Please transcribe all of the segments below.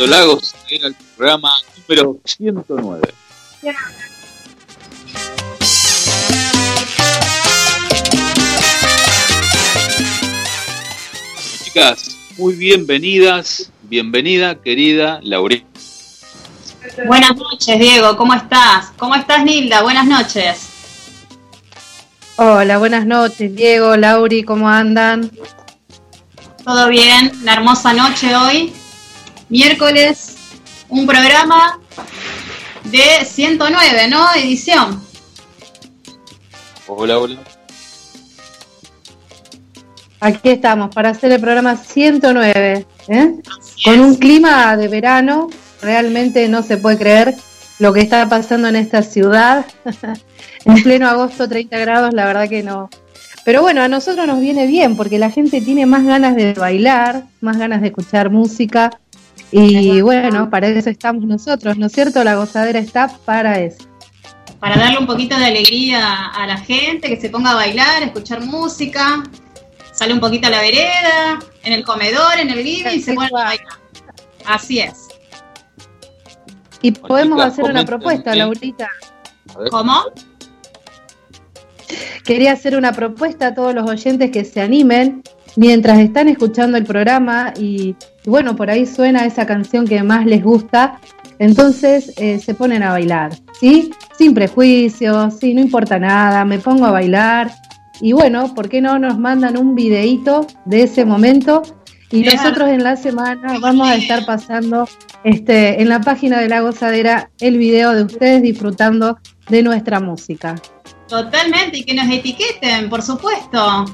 Fernando Lagos, era el programa número 109. Chicas, muy bienvenidas, bienvenida querida Laurita. Buenas noches, Diego, ¿cómo estás? ¿Cómo estás, Nilda? Buenas noches. Hola, buenas noches, Diego, Lauri, ¿cómo andan? Todo bien, una hermosa noche hoy. Miércoles, un programa de 109, ¿no? Edición. Hola, hola. Aquí estamos para hacer el programa 109, ¿eh? con un clima de verano, realmente no se puede creer lo que está pasando en esta ciudad. en pleno agosto 30 grados, la verdad que no. Pero bueno, a nosotros nos viene bien porque la gente tiene más ganas de bailar, más ganas de escuchar música y bueno, para eso estamos nosotros, ¿no es cierto? La gozadera está para eso. Para darle un poquito de alegría a la gente, que se ponga a bailar, a escuchar música, sale un poquito a la vereda, en el comedor, en el living y se pone a bailar. Así es. Y podemos hacer una propuesta, Laurita. ¿Cómo? Quería hacer una propuesta a todos los oyentes que se animen mientras están escuchando el programa y, bueno, por ahí suena esa canción que más les gusta, entonces eh, se ponen a bailar, ¿sí? Sin prejuicios, sí, no importa nada, me pongo a bailar y bueno, ¿por qué no nos mandan un videíto de ese momento? Y nosotros en la semana vamos a estar pasando este, en la página de la gozadera el video de ustedes disfrutando de nuestra música. Totalmente, y que nos etiqueten, por supuesto.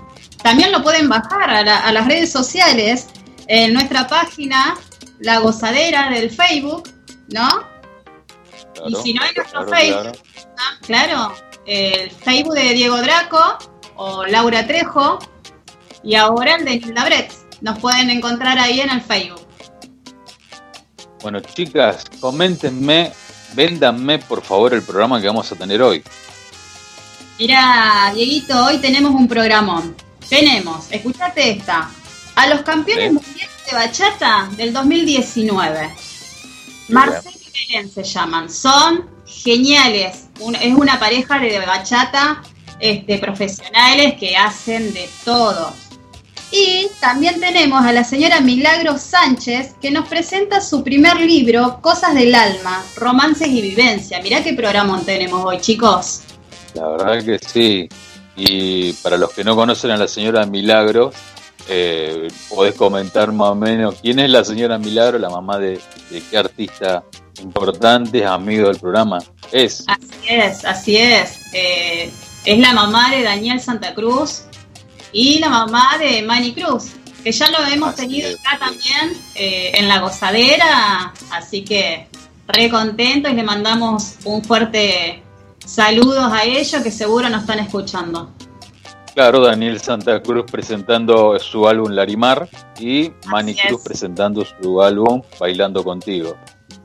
También lo pueden bajar a, las redes sociales, en nuestra página, La Gozadera del Facebook, ¿no? y si no, en nuestro Facebook, claro, el Facebook de Diego Draco o Laura Trejo, y ahora el de Nilda Brett. Nos pueden encontrar ahí en el Facebook. Bueno, chicas, coméntenme, véndanme por favor el programa que vamos a tener hoy. Mira, Dieguito, hoy tenemos un programón. Tenemos, escúchate esta, a los campeones mundiales de bachata del 2019. Marcelo y Belén se llaman, son geniales. es una pareja de bachata este, profesionales que hacen de todo. Y también tenemos a la señora Milagro Sánchez que nos presenta su primer libro, Cosas del Alma, Romances y Vivencia. Mirá qué programa tenemos hoy, chicos. La verdad que sí. Y para los que no conocen a la señora Milagro, eh, podés comentar más o menos quién es la señora Milagro, la mamá de, qué artista importante, amigo del programa es. Así es, así es. Eh, es la mamá de Daniel Santa Cruz y la mamá de Manny Cruz, que ya lo hemos tenido acá también eh, en la gozadera, así que re contentos y le mandamos un fuerte Saludos a ellos que seguro nos están escuchando. Claro, Daniel Santa Cruz presentando su álbum Larimar y Manny Cruz presentando su álbum Bailando Contigo.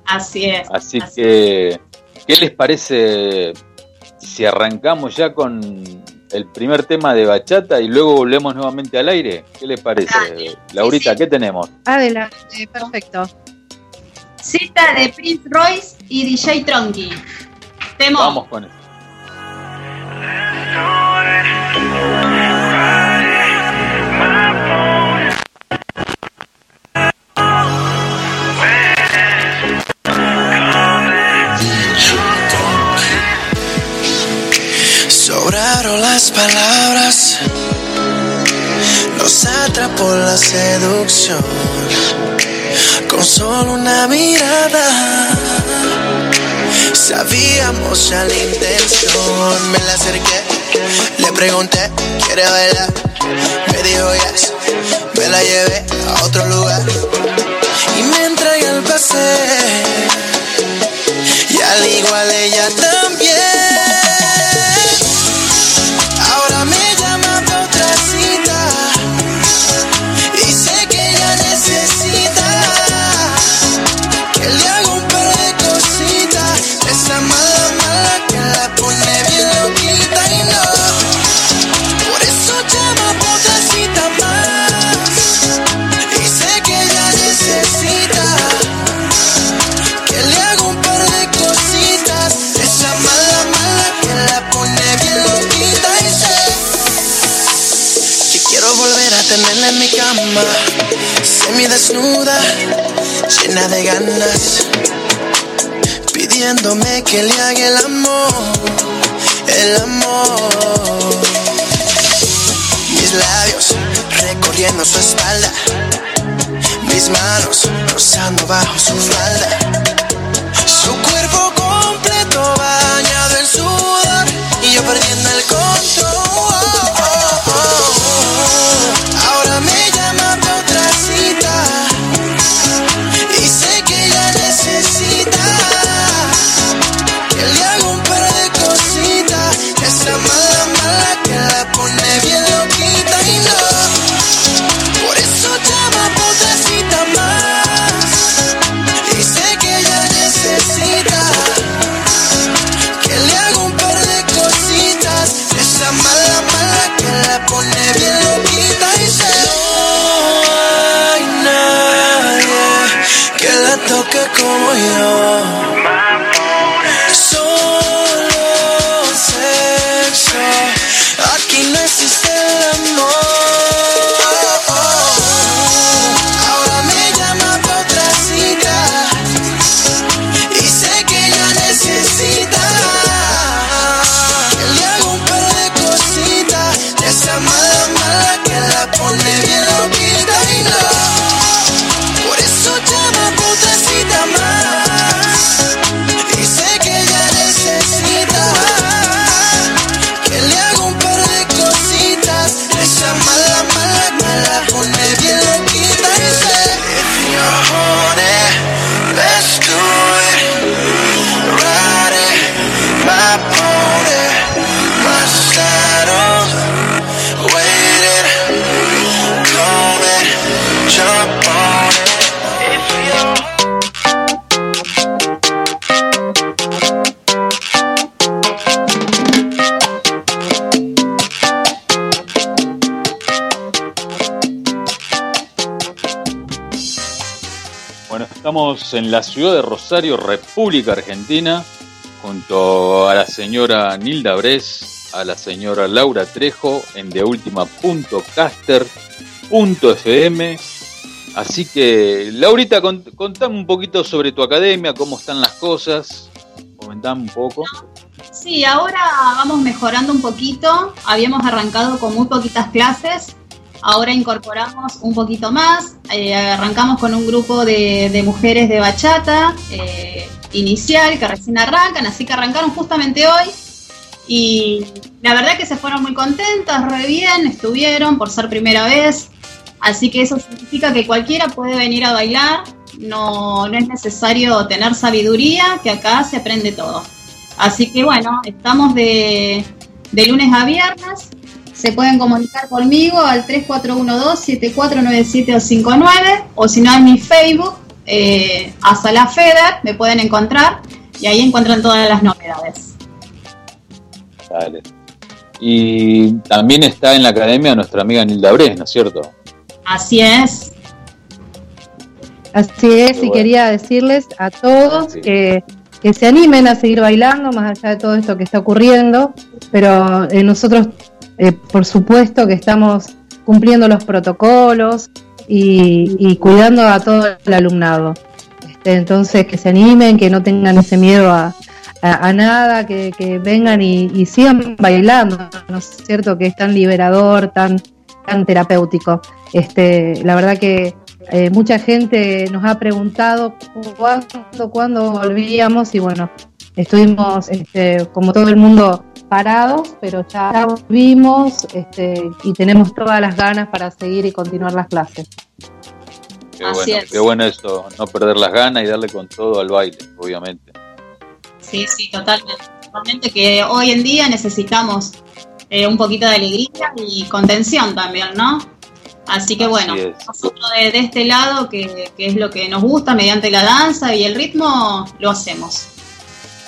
Así es. Así, que, ¿qué les parece si arrancamos ya con el primer tema de bachata y luego volvemos nuevamente al aire? ¿Qué les parece? Laurita, ¿qué tenemos? Adelante, perfecto. Cita de Prince Royce y DJ Tronky. Vamos con eso. Sobraron las palabras, nos atrapó la seducción con solo una mirada Sabíamos ya la intención. Me la acerqué, le pregunté, ¿quiere bailar? Me dijo yes, me la llevé a otro lugar. Y me entregué al paseo. Y al igual ella también. Desnuda, llena de ganas, pidiéndome que le haga el amor, el amor. Mis labios recorriendo su espalda, mis manos rozando bajo su falda, su cuerpo completo bañado en sudor y yo perdiendo en la ciudad de Rosario, República Argentina, junto a la señora Nilda Bres, a la señora Laura Trejo, en deultima.caster.fm. Así que, Laurita, cont- contame un poquito sobre tu academia, cómo están las cosas. Comentame un poco. Sí, ahora vamos mejorando un poquito. Habíamos arrancado con muy poquitas clases. Ahora incorporamos un poquito más. Eh, arrancamos con un grupo de, mujeres de bachata eh, inicial que recién arrancan, así que arrancaron justamente hoy. Y la verdad que se fueron muy contentas, re bien, estuvieron por ser primera vez. Así que eso significa que cualquiera puede venir a bailar. No, no es necesario tener sabiduría, que acá se aprende todo. Así que bueno, estamos de, de lunes a viernes. Se pueden comunicar conmigo al 3412-7497-59 o si no en mi Facebook, eh, hasta la FEDER, me pueden encontrar y ahí encuentran todas las novedades. Dale. Y también está en la academia nuestra amiga Nilda Bres, ¿no es cierto? Así es. Así es, y quería decirles a todos Sí. que, que se animen a seguir bailando, más allá de todo esto que está ocurriendo, pero eh, nosotros, eh, por supuesto, que estamos cumpliendo los protocolos y, cuidando a todo el alumnado. Este, entonces, que se animen, que no tengan ese miedo a, nada, que, vengan y, y sigan bailando, ¿no es cierto? Que es tan liberador, tan, tan terapéutico. Este, la verdad que eh, mucha gente nos ha preguntado cuándo, cuándo volvíamos y bueno, estuvimos este, como todo el mundo parados, pero ya, ya volvimos este, y tenemos todas las ganas para seguir y continuar las clases. Qué Así bueno, es. qué bueno esto, no perder las ganas y darle con todo al baile, obviamente. Sí, sí, totalmente. Totalmente que hoy en día necesitamos eh, un poquito de alegría y contención también, ¿no? Así que bueno, Así es. nosotros de, de este lado, que, que es lo que nos gusta mediante la danza y el ritmo, lo hacemos.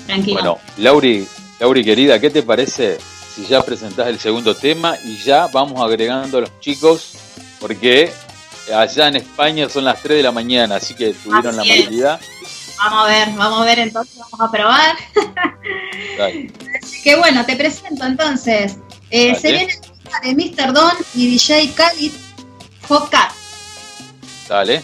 Tranquilo. Bueno, Lauri, Lauri querida, ¿qué te parece si ya presentás el segundo tema y ya vamos agregando a los chicos? Porque allá en España son las 3 de la mañana, así que tuvieron Así la amabilidad. Vamos a ver, vamos a ver entonces, vamos a probar. Dale. Que bueno, te presento entonces. Eh, se viene el tema de Mr. Don y DJ Khalid Focat. Dale.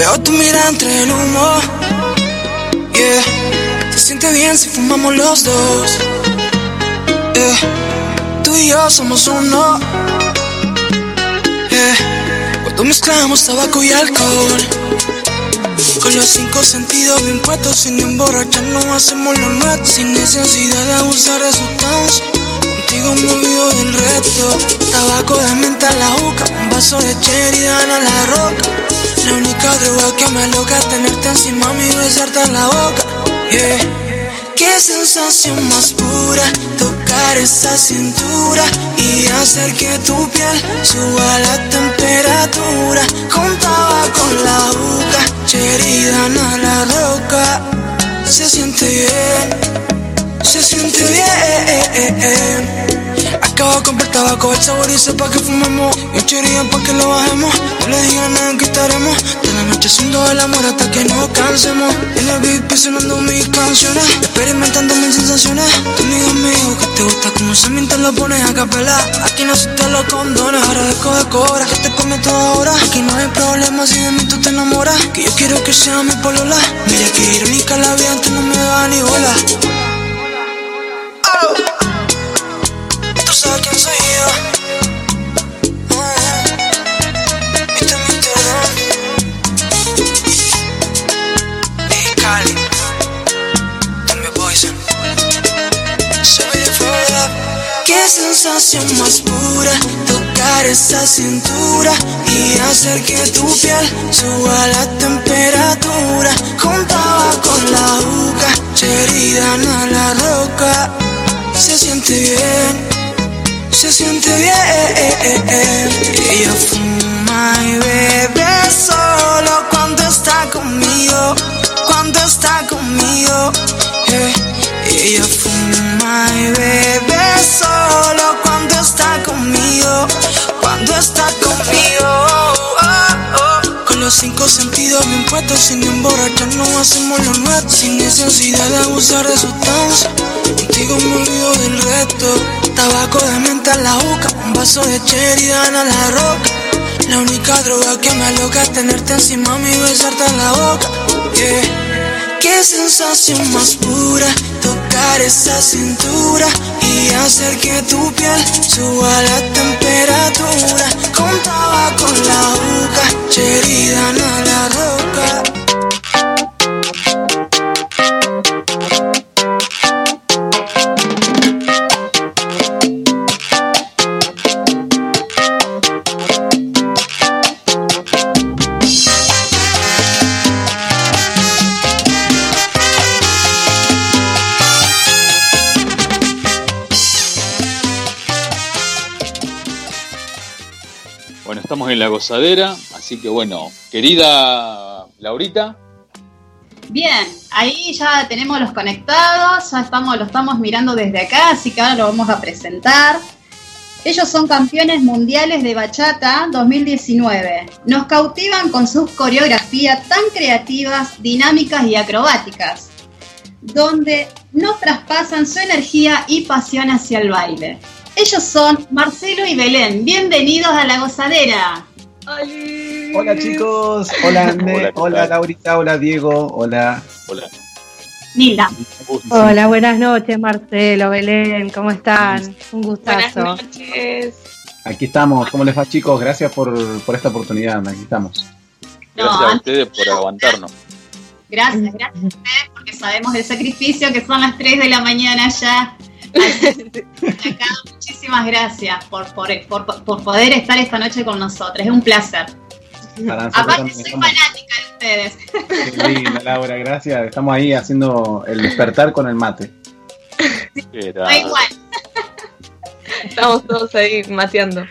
Veo tu mirada entre el humo. Yeah. Se siente bien si fumamos los dos. Yeah. Tú y yo somos uno. Yeah. Cuando mezclamos tabaco y alcohol. Con los cinco sentidos bien puestos, sin emborracharnos hacemos lo nuestro, sin necesidad de abusar de sustancias. Contigo me olvido del resto. Tabaco de menta la juca, un vaso de cherry a la roca. La única droga que me aloca es tenerte encima y besarte en la boca. Yeah. Qué sensación más pura tocar esa cintura y hacer que tu piel suba la temperatura. Con tabaco en la boca, cherry a la roca. Se siente bien, se siente bien. Acabo de comprar tabaco, el sabor dice pa' que fumemos. Y un pa' que lo bajemos. No le digan nada que estaremos De la noche haciendo el amor hasta que nos cansemos. En el VIP sonando mis canciones. Experimentando mis sensaciones. Tu amigo dijo que te gusta como se miente lo pones a capela. Aquí no se te lo condones, agradezco de cobra Que te come toda hora Aquí no hay problema si de mí tú te enamoras. Que yo quiero que sea mi polola. Mira que irónica la vida antes no me da ni bola sensación más pura tocar esa cintura y hacer que tu piel suba la temperatura. Contaba con la boca, cherida en la roca. Se siente bien se siente bien. Ella fuma y bebe solo cuando está conmigo, cuando está conmigo. Eh, ella fuma y bebe solo cuando está conmigo. Oh, oh. Con los cinco sentidos bien puestos, sin emborracharnos hacemos lo nuestro, sin necesidad de abusar de sustancias. Contigo me olvido del resto. Tabaco de menta en la boca, un vaso de cherry dana la roca. La única droga que me aloca es tenerte encima y besarte en la boca. Yeah. Qué sensación más pura tocar esa cintura y hacer que tu piel suba la temperatura. Con tabaco en la boca, cherry dana la roca. En la gozadera, así que bueno, querida Laurita. Bien, ahí ya tenemos los conectados, ya estamos, lo estamos mirando desde acá, así que ahora lo vamos a presentar. Ellos son campeones mundiales de bachata 2019. Nos cautivan con sus coreografías tan creativas, dinámicas y acrobáticas, donde no traspasan su energía y pasión hacia el baile. Ellos son Marcelo y Belén. Bienvenidos a la gozadera. Hola chicos, hola Ande, hola, Laurita, hola Diego, hola. Hola. Linda. Hola, buenas noches Marcelo, Belén, ¿cómo están? Un gustazo. Buenas noches. Aquí estamos, ¿cómo les va chicos? Gracias por, por esta oportunidad, aquí estamos. Gracias a ustedes por aguantarnos. Gracias, gracias a ustedes porque sabemos el sacrificio que son las 3 de la mañana ya Acá, muchísimas gracias por, por, poder estar esta noche con nosotros. Es un placer. Aparte, soy fanática de ustedes. Qué linda, Laura, gracias. Estamos ahí haciendo el despertar con el mate. igual. Estamos todos ahí mateando.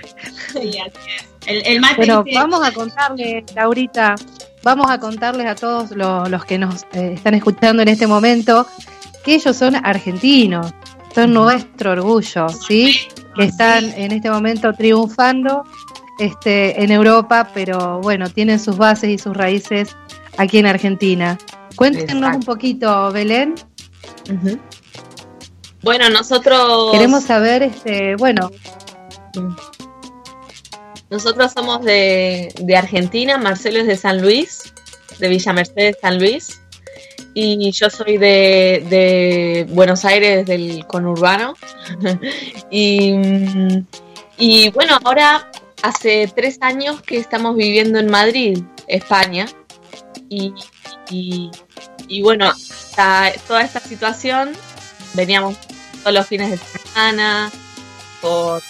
Sí, así es. El, mate bueno, vamos a contarles, Laurita, vamos a contarles a todos los, que nos eh, están escuchando en este momento que ellos son argentinos son nuestro orgullo, ¿sí? Que están en este momento triunfando este, en Europa, pero bueno, tienen sus bases y sus raíces aquí en Argentina. Cuéntenos un poquito, Belén. Bueno, nosotros... Queremos saber, este, bueno... Nosotros somos de, de Argentina, Marcelo es de San Luis. de Villa Mercedes, San Luis. Y yo soy de, Buenos Aires, del conurbano. y, y bueno, ahora hace tres años que estamos viviendo en Madrid, España. Y, y, bueno, esta- toda esta situación, veníamos todos los fines de semana por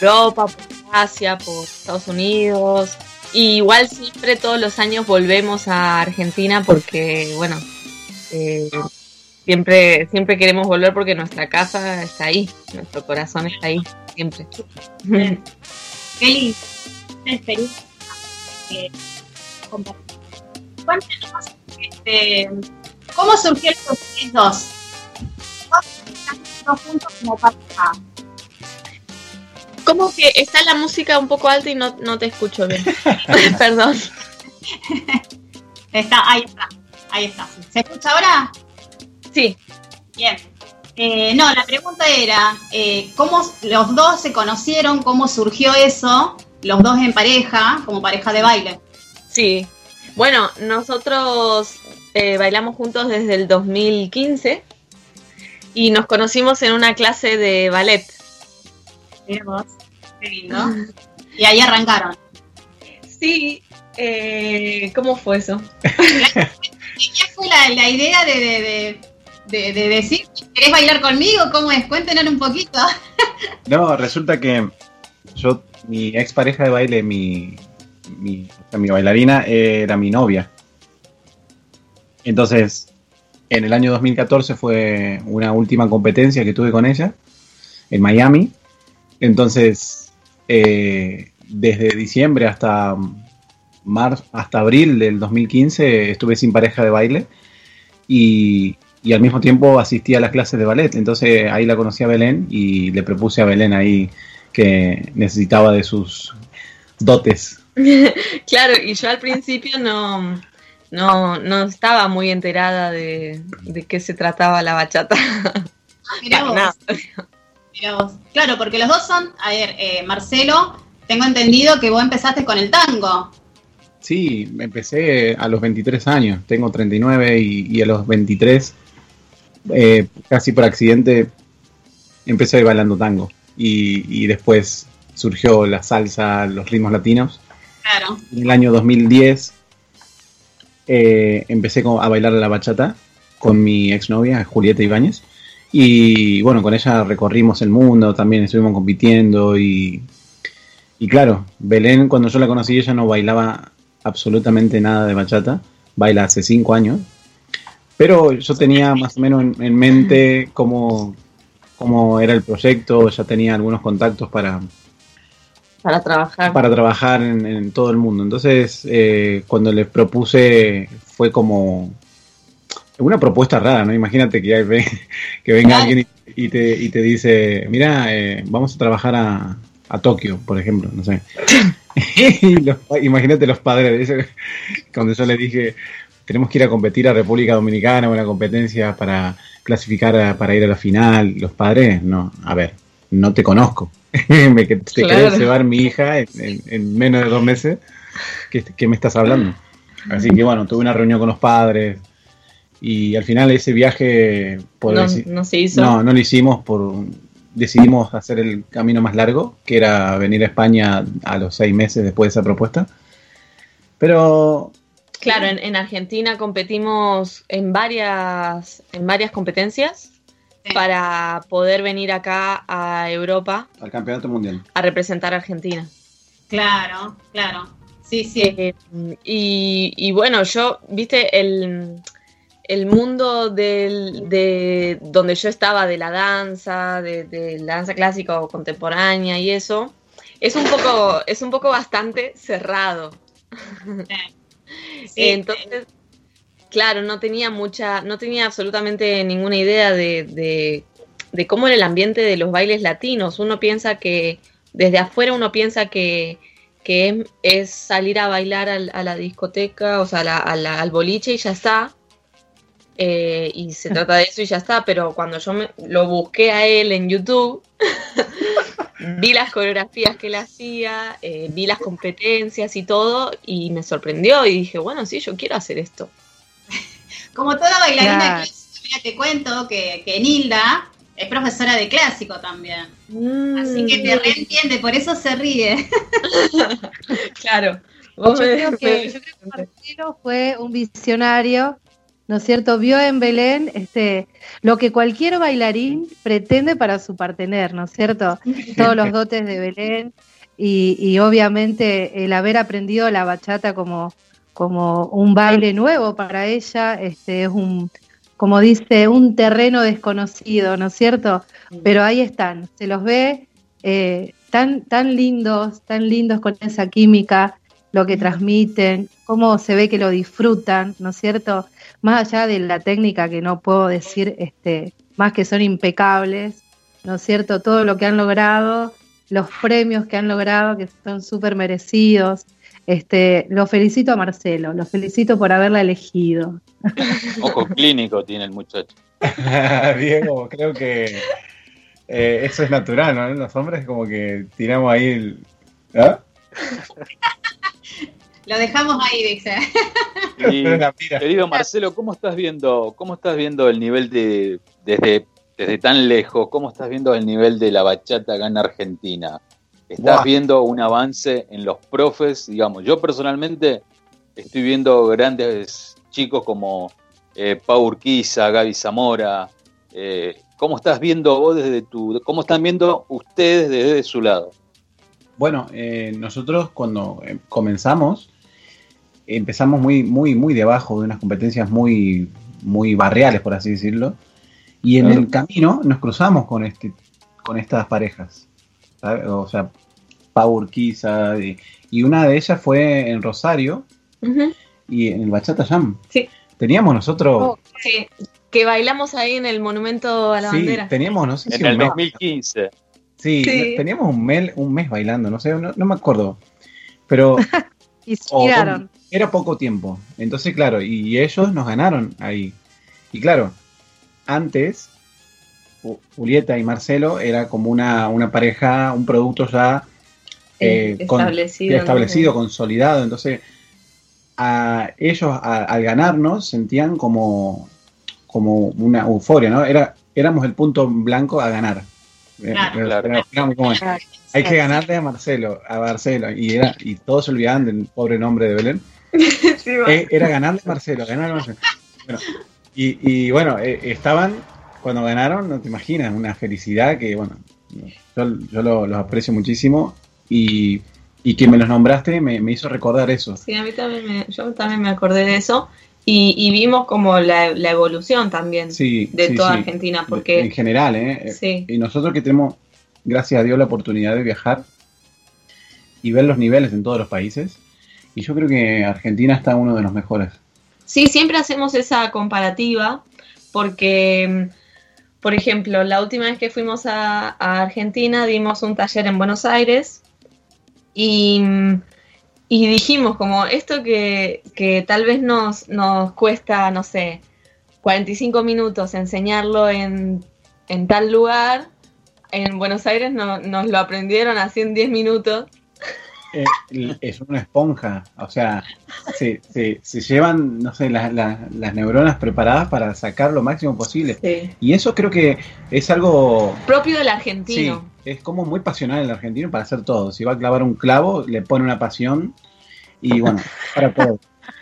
Europa, por Asia, por Estados Unidos. Y igual siempre todos los años volvemos a Argentina porque, bueno, eh, siempre, siempre queremos volver porque nuestra casa está ahí, nuestro corazón está ahí, siempre. Qué lindo. Una experiencia. eh. Cuéntanos, este, ¿cómo surgieron ustedes dos? Dos están dos juntos como pareja. Como que está la música un poco alta y no, no te escucho bien. Perdón. Está, ahí está, ahí está. ¿Se escucha ahora? Sí, Bien. Eh, no, la pregunta era, eh, ¿cómo los dos se conocieron? ¿Cómo surgió eso? Los dos en pareja, como pareja de baile. sí. Bueno, nosotros eh, bailamos juntos desde el 2015 y nos conocimos en una clase de ballet. Mira vos, qué lindo. Y ahí arrancaron. Sí, eh, ¿cómo fue eso? ¿Y qué fue la, idea de, de, de, de- de decir, ¿querés bailar conmigo? ¿Cómo es? Cuéntenos un poquito. No, resulta que yo, mi ex pareja de baile, mi, mi bailarina, era mi novia. Entonces, en el año 2014 fue una última competencia que tuve con ella en Miami. Entonces, eh, desde diciembre hasta marzo, hasta abril del 2015 estuve sin pareja de baile y, y al mismo tiempo asistí a las clases de ballet. Entonces ahí la conocí a Belén y le propuse a Belén ahí que necesitaba de sus dotes. Claro, y yo al principio no, no, no estaba muy enterada de, de qué se trataba la bachata. Mirá Para vos, mirá vos. Claro, porque los dos son, a ver, eh, Marcelo, tengo entendido que vos empezaste con el tango. Sí, empecé a los 23 años, tengo 39 y, y a los 23, eh, casi por accidente, empecé bailando tango. Y, y después surgió la salsa, los ritmos latinos. Claro. En el año 2010 eh, empecé a bailar la bachata con mi exnovia, Julieta Ibáñez. Y bueno, con ella recorrimos el mundo, también estuvimos compitiendo y, y claro, Belén cuando yo la conocí ella no bailaba absolutamente nada de bachata, baila hace cinco años, pero yo tenía más o menos en, en mente cómo, cómo era el proyecto, ya tenía algunos contactos para, Para trabajar. para trabajar en, en todo el mundo. Entonces, eh, cuando les propuse, fue como una propuesta rara, ¿no? Imagínate que, hay- que venga alguien y, y te, y te dice, mira, eh, vamos a trabajar a, a Tokio, por ejemplo, no sé. y los imagínate los padres, eso- cuando yo les dije, tenemos que ir a competir a República Dominicana, una competencia para clasificar a- para ir a la final, los padres, no, a ver, no te conozco. me, te Claro. querés llevar mi hija en, en- en menos de dos meses, ¿qué, qué me estás hablando? Así que bueno, tuve una reunión con los padres y al final ese viaje, por no, decir- no se hizo. no, no lo hicimos por. Decidimos hacer el camino más largo, que era venir a España a los seis meses después de esa propuesta. Pero Claro, en, en Argentina competimos en varias, en varias competencias para poder venir acá a Europa al campeonato mundial. a representar a Argentina. Claro, claro. Sí, sí. Eh, y, y bueno, yo, viste, el, el mundo del, de donde yo estaba, de la danza, de, de la danza clásica o contemporánea y eso, es un poco, es un poco bastante cerrado. Sí, Entonces, claro, no tenía mucha, no tenía absolutamente ninguna idea de, de, de cómo era el ambiente de los bailes latinos. Uno piensa que, desde afuera uno piensa que, que es, es salir a bailar al- a la discoteca, o sea, a la- a la- al boliche y ya está. Eh, y se trata de eso y ya está, pero cuando yo me, lo busqué a él en YouTube, vi las coreografías que él hacía, eh, vi las competencias y todo, y me sorprendió y dije, bueno, sí, yo quiero hacer esto. Como toda bailarina Claro. clásica, mira, te cuento que, que Nilda es profesora de clásico también. Así que Mm. te reentiende, por eso se ríe. Claro. Yo me- creo, que, me- yo creo que Marcelo fue un visionario, ¿no es cierto? Vio en Belén este, lo que cualquier bailarín pretende para su partener, ¿no es cierto? Todos los dotes de Belén y, y obviamente el haber aprendido la bachata como, como un baile nuevo para ella, este, es un, como dice, un terreno desconocido, ¿no es cierto? Pero ahí están, se los ve eh, tan, tan lindos, tan lindos con esa química, lo que transmiten, cómo se ve que lo disfrutan, ¿no es cierto? Más allá de la técnica que no puedo decir, este, más que son impecables, ¿no es cierto? Todo lo que han logrado, los premios que han logrado, que son súper merecidos. Este, lo felicito a Marcelo, lo felicito por haberla elegido. Ojo clínico tiene el muchacho. Diego, creo que eh, eso es natural, ¿no? Los hombres como que tiramos ahí el... ¿Ah? Lo dejamos ahí, dice. Y, querido Marcelo, ¿cómo estás viendo, cómo estás viendo el nivel de desde desde tan lejos, cómo estás viendo el nivel de la bachata acá en Argentina? ¿Estás Buah. viendo un avance en los profes? Digamos, yo personalmente estoy viendo grandes chicos como eh, Pau Urquiza, Gaby Zamora. eh, ¿Cómo estás viendo vos desde tu, cómo están viendo ustedes desde su lado? Bueno, eh, nosotros cuando eh, comenzamos, empezamos muy, muy, muy debajo de unas competencias muy, muy barriales, por así decirlo. Y en Claro. el camino nos cruzamos con este, con estas parejas. O sea, Pau Urquiza, y, y una de ellas fue en Rosario y en el Bachata Jam. Sí. Teníamos nosotros, Oh, Que, que bailamos ahí en el monumento a la sí, bandera. teníamos, no sé si En el mes. 2015. Sí, Sí. teníamos un mes, un mes bailando, no sé, no, no me acuerdo. Pero y se o era poco tiempo. Entonces, claro, y ellos nos ganaron ahí. Y claro, antes, Ju- Julieta y Marcelo era como una, una pareja, un producto ya Eh, eh, con- establecido. consolidado. Entonces, a ellos a- al ganarnos sentían como, como una euforia, ¿no? Era, éramos el punto blanco a ganar. Eh, Claro. era- Claro. era- éramos como, hay que ganarle a Marcelo, a Marcelo. Y, era, y todos se olvidaban del pobre nombre de Belén. Sí. Eh, era ganarle a Marcelo, ganarle a Marcelo. Bueno, y, y bueno, eh, estaban, cuando ganaron, no te imaginas, una felicidad que, bueno, yo, yo lo- los aprecio muchísimo y, y que me los nombraste me, me hizo recordar eso. Sí, a mí también me, yo también me acordé de eso y, y vimos como la, la evolución también Sí, de sí, toda sí. Argentina, En porque general, ¿eh? sí, Y nosotros que tenemos, gracias a Dios, la oportunidad de viajar y ver los niveles en todos los países. Y yo creo que Argentina está uno de los mejores. sí, siempre hacemos esa comparativa porque, por ejemplo, la última vez que fuimos a, Argentina dimos un taller en Buenos Aires y, y dijimos como esto que, que tal vez nos, nos cuesta, no sé, 45 minutos enseñarlo en, en tal lugar, en Buenos Aires no- nos lo aprendieron así en 10 minutos. Eh, es una esponja, o sea, se, se, se llevan, no sé, las- las- las neuronas preparadas para sacar lo máximo posible. Sí. Y eso creo que es algo, Propio del sí, argentino. es como muy pasional el argentino para hacer todo. Si va a clavar un clavo, le pone una pasión y bueno, para todo.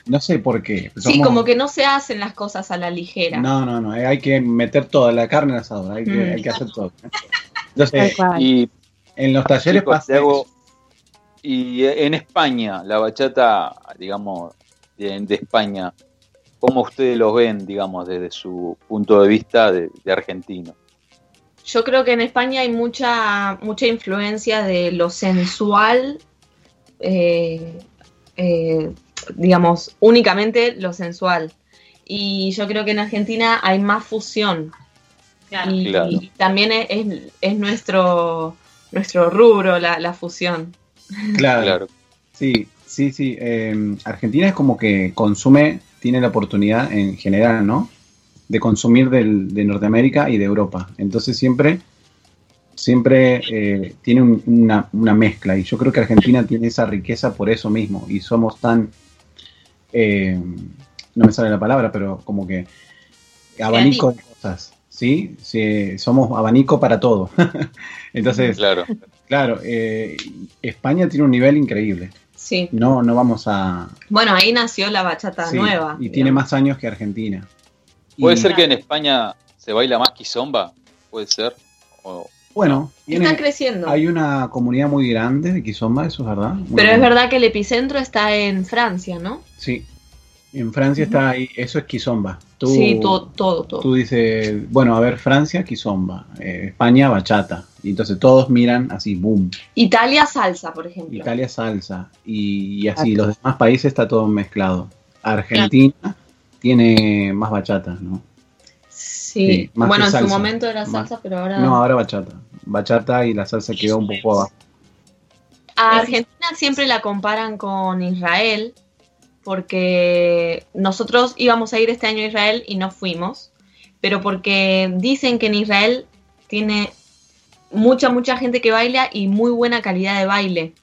No sé por qué. Sí, como que no se hacen las cosas a la ligera. No, no, no, eh, hay que meter toda la carne en el asador, hay que, Mm. hay que hacer todo. Entonces. Y en los talleres Chicos, pasa te hago- eso. Y en España, la bachata, digamos, de, de España, ¿cómo ustedes lo ven, digamos, desde su punto de vista de, de argentino? Yo creo que en España hay mucha, mucha influencia de lo sensual, eh, eh, digamos, únicamente lo sensual. Y yo creo que en Argentina hay más fusión. Claro. Y, Claro. y también es, es- es nuestro, nuestro rubro la, la fusión. Claro, Claro. sí, sí, sí. eh, Argentina es como que consume, tiene la oportunidad en general, ¿no? De consumir del- de Norteamérica y de Europa. Entonces siempre siempre eh, tiene un- una, una mezcla y yo creo que Argentina tiene esa riqueza por eso mismo y somos tan, eh, no me sale la palabra, pero como que abanico de cosas, ¿sí? Sí, somos abanico para todo. Entonces, Claro. Claro, eh, España tiene un nivel increíble. Sí. No, no vamos a... Bueno, ahí nació la bachata sí, nueva. y tiene más años que Argentina. ¿Puede Y, ser que en España se baila más quizomba? ¿Puede ser? O- Bueno, Están tiene, creciendo. hay una comunidad muy grande de Kizomba, eso es verdad. Muy Pero es verdad que el epicentro está en Francia, ¿no? Sí. En Francia está ahí, eso es Kizomba. Tú, sí, todo, todo, todo. tú dices, bueno, a ver, Francia, Kizomba. Eh, España, bachata. Y entonces todos miran así, boom. Italia salsa, por ejemplo. Italia, salsa. Y, y así, los demás países está todo mezclado. Argentina tiene más bachata, ¿no? Sí. Sí, más bueno, en su momento era Más- salsa, pero ahora. No, ahora bachata. Bachata y la salsa quedó un poco abajo. A Argentina siempre la comparan con Israel, porque nosotros íbamos a ir este año a Israel y no fuimos, pero porque dicen que en Israel tiene mucha, mucha gente que baila y muy buena calidad de baile,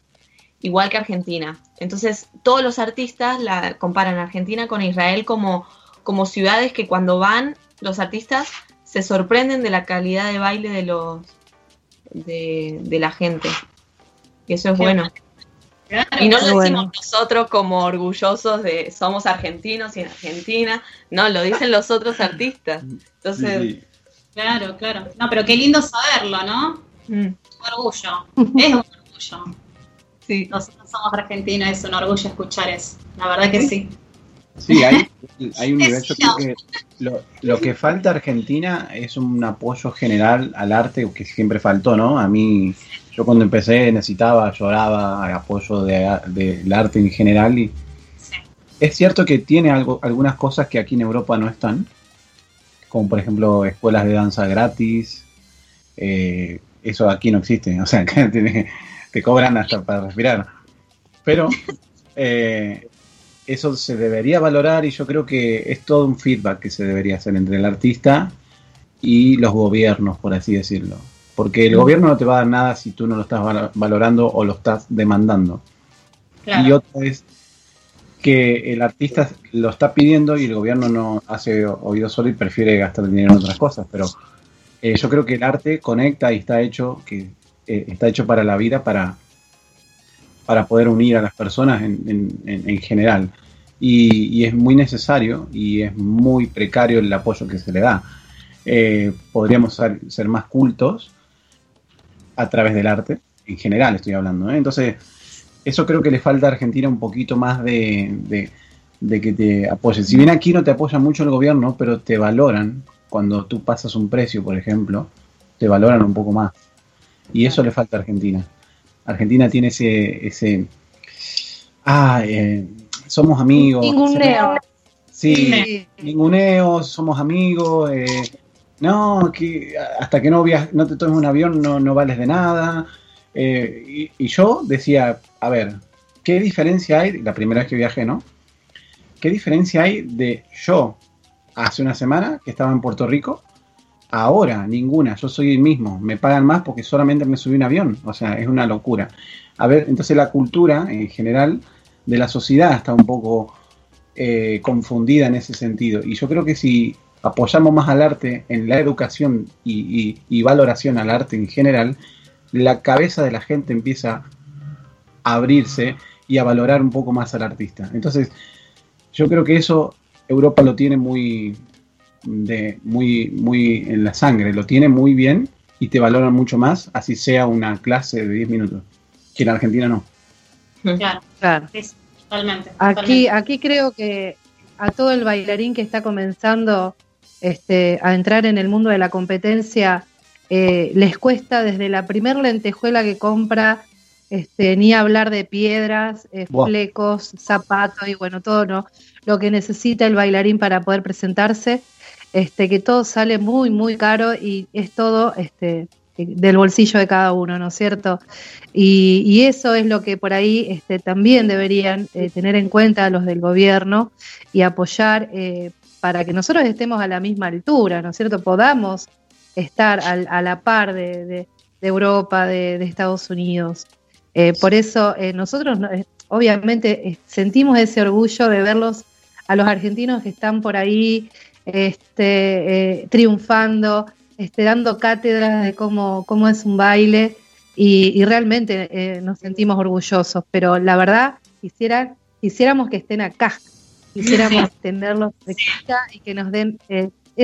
igual que Argentina. Entonces, todos los artistas la comparan Argentina con Israel como, como ciudades que cuando van los artistas se sorprenden de la calidad de baile de los de, de la gente. Y eso es Qué bueno. Claro. Y no lo decimos Bueno. nosotros como orgullosos de somos argentinos y en Argentina, no, lo dicen los otros artistas. Entonces, Sí, sí. Claro, claro. No, pero qué lindo saberlo, ¿no? mm, Un orgullo. Es un orgullo. sí. Nosotros somos argentinos, es un orgullo escuchar eso. La verdad que sí. Sí, hay, hay un creo que lo, lo que falta a Argentina es un apoyo general al arte que siempre faltó, ¿no? A mí, yo cuando empecé necesitaba, lloraba apoyo de- del arte en general y Sí. es cierto que tiene algo, algunas cosas que aquí en Europa no están, como por ejemplo escuelas de danza gratis, eh, eso aquí no existe, o sea, te, te cobran hasta para respirar. Pero eh, eso se debería valorar y yo creo que es todo un feedback que se debería hacer entre el artista y los gobiernos, por así decirlo. Porque el gobierno no te va a dar nada si tú no lo estás val- valorando o lo estás demandando. Claro. Y otra es que el artista lo está pidiendo y el gobierno no hace oído solo y prefiere gastar dinero en otras cosas. Pero eh, yo creo que el arte conecta y está hecho que eh, está hecho para la vida, para, para poder unir a las personas en, en- en- en general. Y, y es muy necesario y es muy precario el apoyo que se le da. Eh, podríamos ser, ser más cultos a través del arte, en general estoy hablando. ¿eh? Entonces, eso creo que le falta a Argentina un poquito más de, de- de que te apoyen. Si bien aquí no te apoya mucho el gobierno, pero te valoran cuando tú pasas un precio, por ejemplo, te valoran un poco más. Y eso le falta a Argentina. Argentina tiene ese, ese ah, eh, somos amigos. Ninguneo. Sí, ninguneo, somos amigos. eh, no, que hasta que no, viaj- no te tomes un avión no, no vales de nada. Eh, y, y yo decía, a ver, ¿qué diferencia hay? La primera vez que viajé, ¿no? ¿Qué diferencia hay de yo hace una semana que estaba en Puerto Rico? Ahora, ninguna. Yo soy el mismo. Me pagan más porque solamente me subí un avión. O sea, es una locura. A ver, entonces la cultura en general de la sociedad está un poco eh, confundida en ese sentido. Y yo creo que si apoyamos más al arte en la educación y, y- y valoración al arte en general, la cabeza de la gente empieza a abrirse y a valorar un poco más al artista. Entonces, yo creo que eso Europa lo tiene muy, de, muy, muy en la sangre, lo tiene muy bien y te valoran mucho más, así sea una clase de 10 minutos, que en Argentina no. Claro, Claro. sí, totalmente. Aquí, totalmente. aquí creo que a todo el bailarín que está comenzando este, a entrar en el mundo de la competencia, eh, les cuesta desde la primer lentejuela que compra, este, ni hablar de piedras, eh, flecos, zapatos y bueno, todo ¿no? lo que necesita el bailarín para poder presentarse, este, que todo sale muy, muy caro y es todo este, del bolsillo de cada uno, ¿no es cierto? Y, eso es lo que por ahí este, también deberían eh, tener en cuenta los del gobierno y apoyar eh, para que nosotros estemos a la misma altura, ¿no es cierto? Podamos estar a la par de, Europa, de, Estados Unidos. Eh, por eso eh, nosotros eh, obviamente sentimos ese orgullo de verlos a los argentinos que están por ahí este, triunfando, este, dando cátedras de cómo, cómo es un baile. Y, realmente nos sentimos orgullosos, pero la verdad quisiera, quisiéramos que estén acá, quisiéramos tenerlos cerca y que nos den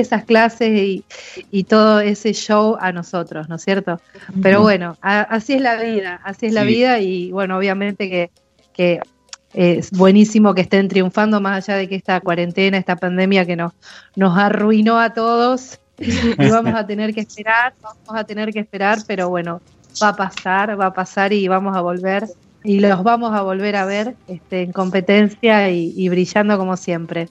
esas clases y, todo ese show a nosotros, ¿no es cierto? Pero bueno, así es la vida, así es la vida y bueno, obviamente que, que es buenísimo que estén triunfando más allá de que esta cuarentena, esta pandemia que nos, nos arruinó a todos y vamos a tener que esperar, vamos a tener que esperar, pero bueno, va a pasar, va a pasar y vamos a volver y los vamos a volver a ver este, en competencia y brillando como siempre.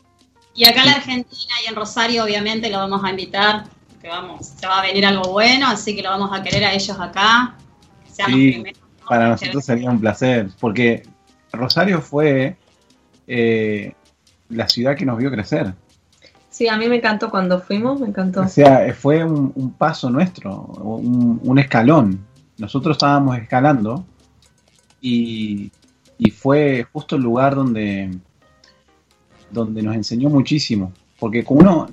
Y acá en la Argentina y en Rosario, obviamente, lo vamos a invitar, que vamos, se va a venir algo bueno, así que lo vamos a querer a ellos acá. sí, para nosotros sería un placer, porque Rosario fue eh, la ciudad que nos vio crecer. Sí, a mí me encantó cuando fuimos, me encantó. O sea, fue un, paso nuestro, un, escalón. Nosotros estábamos escalando y, y fue justo el lugar donde donde nos enseñó muchísimo, porque uno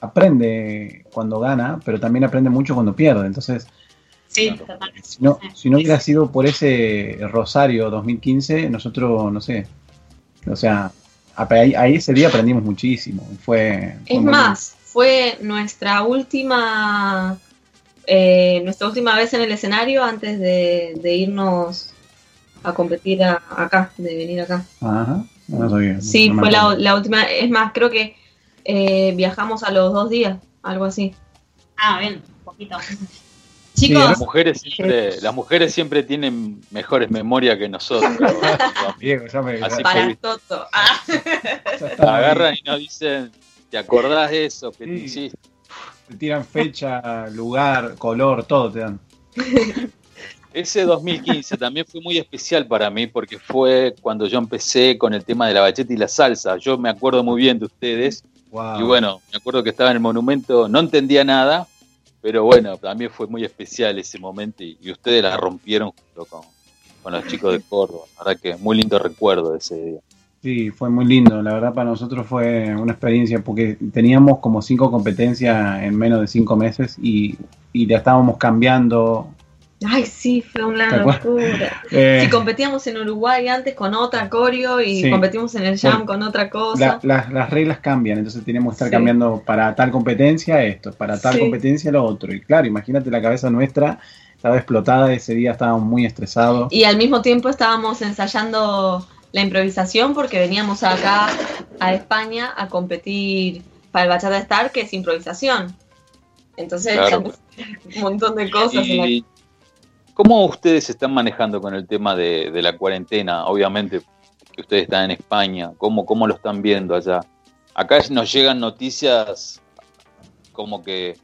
aprende cuando gana, pero también aprende mucho cuando pierde, entonces... Sí, si no, si no hubiera sido por ese Rosario 2015, nosotros, no sé, o sea, ahí, ese día aprendimos muchísimo. Fue, es más, fue nuestra última eh, nuestra última vez en el escenario antes de, irnos a competir acá, de venir acá. Ajá. Sí, fue la, última. Es más, creo que eh, viajamos a los dos días, algo así. Ah, bien, un poquito. Chicos, las mujeres siempre, las mujeres siempre tienen mejores memorias que nosotros. Para Toto. Ah. Agarran y nos dicen, ¿te acordás de eso que te hiciste? Te tiran fecha, lugar, color, todo te dan. Ese 2015 también fue muy especial para mí porque fue cuando yo empecé con el tema de la bacheta y la salsa. Yo me acuerdo muy bien de ustedes. Y bueno, me acuerdo que estaba en el monumento, no entendía nada, pero bueno, también fue muy especial ese momento y, ustedes la rompieron junto con, con, los chicos de Córdoba. La verdad que muy lindo recuerdo de ese día. Sí, fue muy lindo. La verdad para nosotros fue una experiencia porque teníamos como cinco competencias en menos de cinco meses y, y la estábamos cambiando Ay, sí, fue una locura. Eh, si competíamos en Uruguay antes con otra coreo y competimos en el Jam con otra cosa. las reglas cambian, entonces tenemos que estar cambiando para tal competencia esto, para tal competencia lo otro. Y claro, imagínate la cabeza nuestra estaba explotada, ese día estábamos muy estresados. Y al mismo tiempo estábamos ensayando la improvisación porque veníamos acá a España a competir para el Bachata Star, que es improvisación. Entonces, un montón de cosas. ¿Cómo ustedes se están manejando con el tema de, la cuarentena? Obviamente que ustedes están en España, ¿cómo, ¿cómo lo están viendo allá? Acá nos llegan noticias como que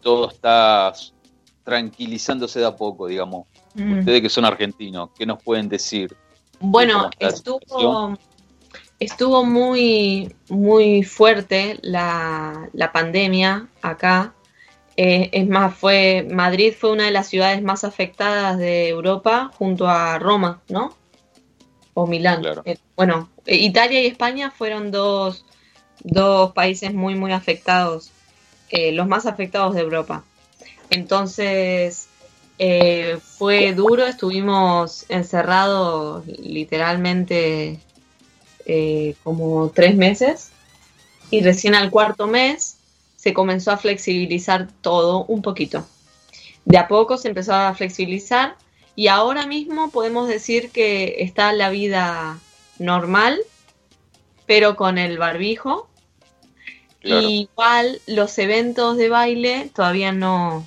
todo está tranquilizándose de a poco, digamos. Mm. Ustedes que son argentinos, ¿qué nos pueden decir? Bueno, estuvo, estuvo muy, muy fuerte la, la pandemia acá. Eh, es más, fue Madrid fue una de las ciudades más afectadas de Europa junto a Roma, ¿no? O Milán. Eh, bueno, eh, Italia y España fueron dos, dos países muy, muy afectados, los más afectados de Europa. Entonces, fue duro, estuvimos encerrados literalmente como tres meses y recién al cuarto mes se comenzó a flexibilizar todo un poquito. De a poco se empezó a flexibilizar y ahora mismo podemos decir que está la vida normal, pero con el barbijo. igual los eventos de baile todavía no,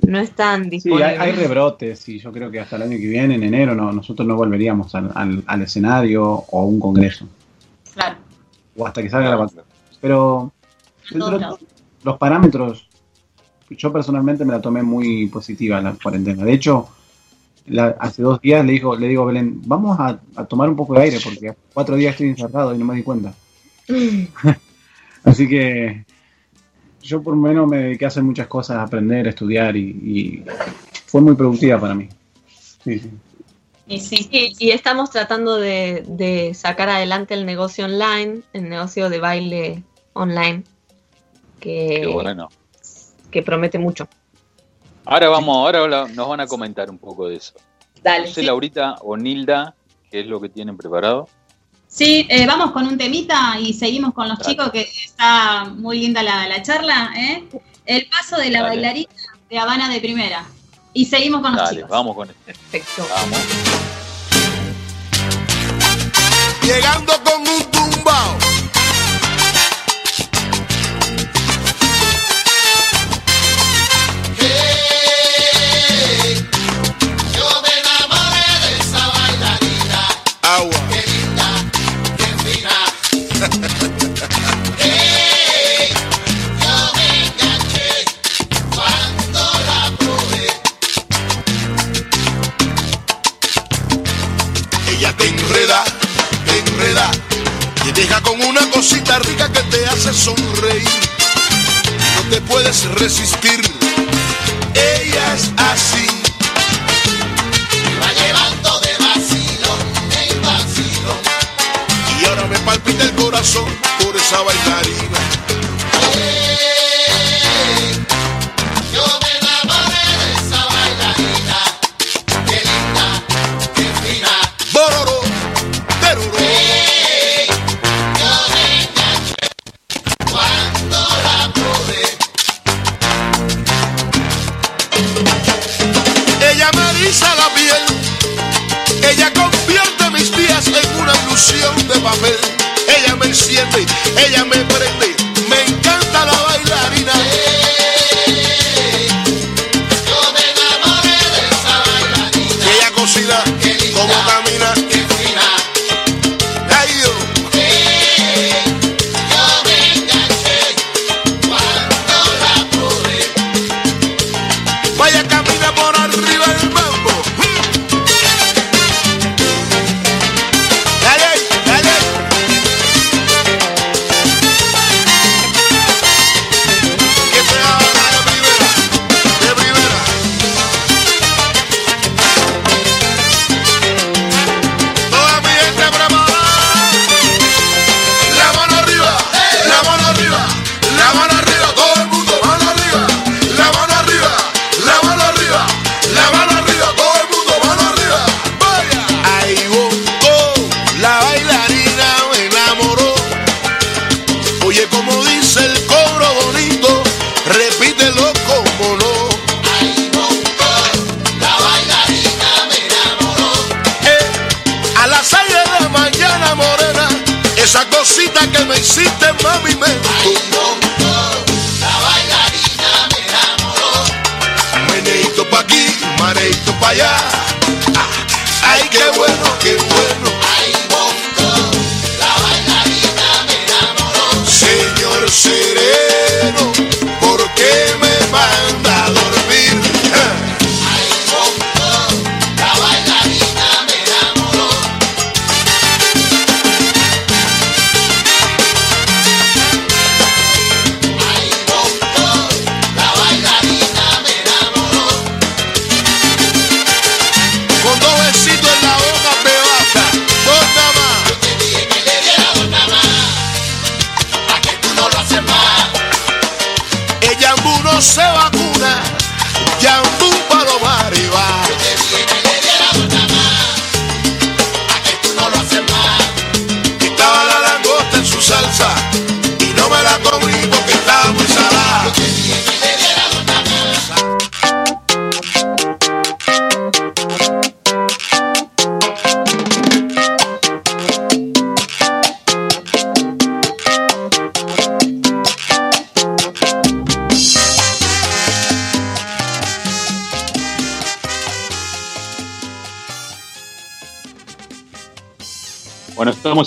no están disponibles. Sí, hay, rebrotes y yo creo que hasta el año que viene, en enero, no, nosotros no volveríamos al, escenario o a un congreso. Claro. O hasta que salga la pandemia. Pero los parámetros, yo personalmente me la tomé muy positiva la cuarentena. De hecho, hace dos días le digo, le digo a Belén, vamos a, tomar un poco de aire porque cuatro días estoy encerrado y no me di cuenta. Así que yo por lo menos me dediqué a hacer muchas cosas, a aprender, a estudiar y, fue muy productiva para mí. Sí, sí. Y, sí, y, estamos tratando de, de, sacar adelante el negocio online, el negocio de baile online, que, bueno. que promete mucho. Ahora vamos, ahora nos van a comentar un poco de eso. Dale. No sé, Laurita o Nilda, qué es lo que tienen preparado. Sí, eh, vamos con un temita y seguimos con los chicos, que está muy linda la, la charla. ¿eh? El paso de la bailarina de Habana de Primera. Y seguimos con los chicos. Vamos con este. Perfecto. Vamos. Llegando con un sonreír. No te puedes resistir. Ella es así. Me va llevando de vacilón en vacilón. Y ahora me palpita el corazón por esa bailarina. Ilusión de papel. Ella me enciende,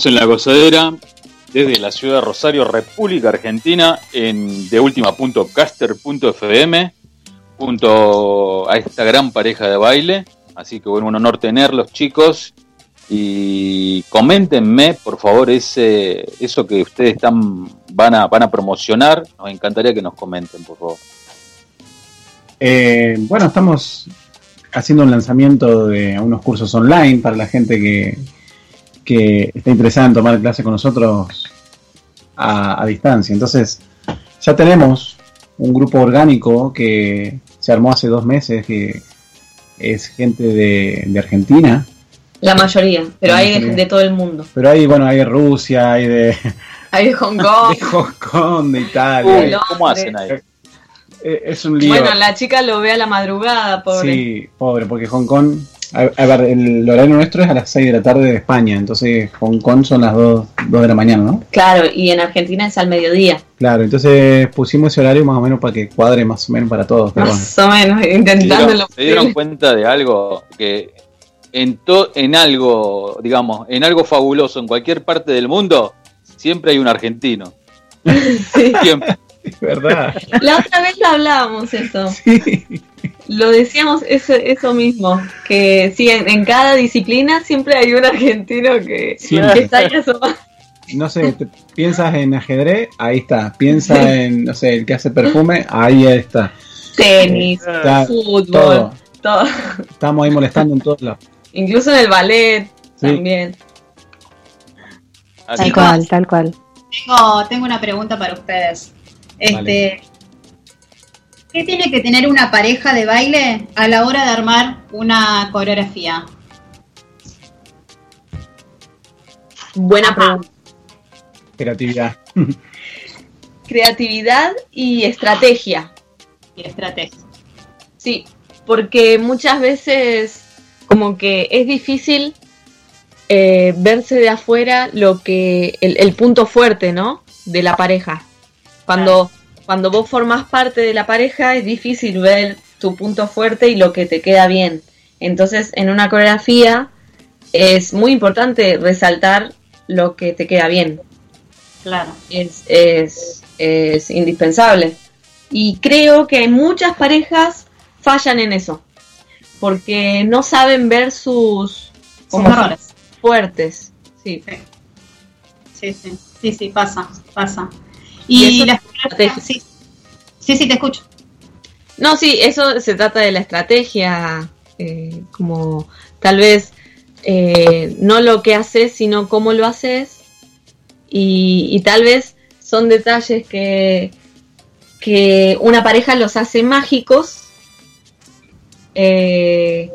en la gozadera desde la ciudad de Rosario, República Argentina, en de junto a esta gran pareja de baile. Así que bueno, un honor tenerlos, chicos. Y coméntenme, por favor, ese, eso que ustedes están, van, a, van a promocionar. Nos encantaría que nos comenten, por favor. Eh, bueno, estamos haciendo un lanzamiento de unos cursos online para la gente que, que está interesada en tomar clase con nosotros a, a distancia. Entonces, ya tenemos un grupo orgánico que se armó hace dos meses, que es gente de, de Argentina, La mayoría, pero La hay de, mayoría. de todo el mundo. pero hay, bueno, hay de Rusia, hay de, Hay de Hong Kong. de Hong Kong, de Italia. Uy. ¿Cómo hacen ahí? eh, es un lío. Bueno, la chica lo ve a la madrugada, pobre. Sí, pobre, porque Hong Kong. A, a ver, el horario nuestro es a las 6 de la tarde de España, entonces Hong Kong son las 2, 2 de la mañana, ¿no? Claro, y en Argentina es al mediodía. Claro, entonces pusimos ese horario más o menos para que cuadre más o menos para todos. Pero bueno. Más o menos, ¿Se intentando dieron, se dieron cuenta de algo? Que en, to- en algo, digamos, en algo fabuloso, en cualquier parte del mundo, siempre hay un argentino. Sí. Siempre. Verdad. La otra vez lo hablábamos eso. Sí. Lo decíamos eso, eso mismo. Que sí, en, en cada disciplina siempre hay un argentino que, que está ahí asomado. No sé, te- piensas en ajedrez, ahí está. Piensa en, no sé, el que hace perfume, ahí está. Tenis, Está fútbol, todo. todo. Estamos ahí molestando en todos lados. Incluso en el ballet Sí. también. Así Tal cual, tal cual. Tengo, tengo una pregunta para ustedes. Este, Vale. ¿Qué tiene que tener una pareja de baile a la hora de armar una coreografía? Buena pregunta. Creatividad. Creatividad y estrategia. Y estrategia. Sí, porque muchas veces como que es difícil eh, verse de afuera lo que el, el punto fuerte, ¿no? De la pareja. Cuando cuando vos formás parte de la pareja es difícil ver tu punto fuerte y lo que te queda bien. Entonces, en una coreografía es muy importante resaltar lo que te queda bien. Claro. es, es, es indispensable. Y creo que muchas parejas fallan en eso, porque no saben ver sus como errores. fuertes. Sí. Sí, sí, sí, sí, pasa, pasa. Y la es estrategia. sí, sí, sí, te escucho. No, sí, eso se trata de la estrategia, eh, como tal vez eh, no lo que haces, sino cómo lo haces. Y, y tal vez son detalles que, que una pareja los hace mágicos. eh,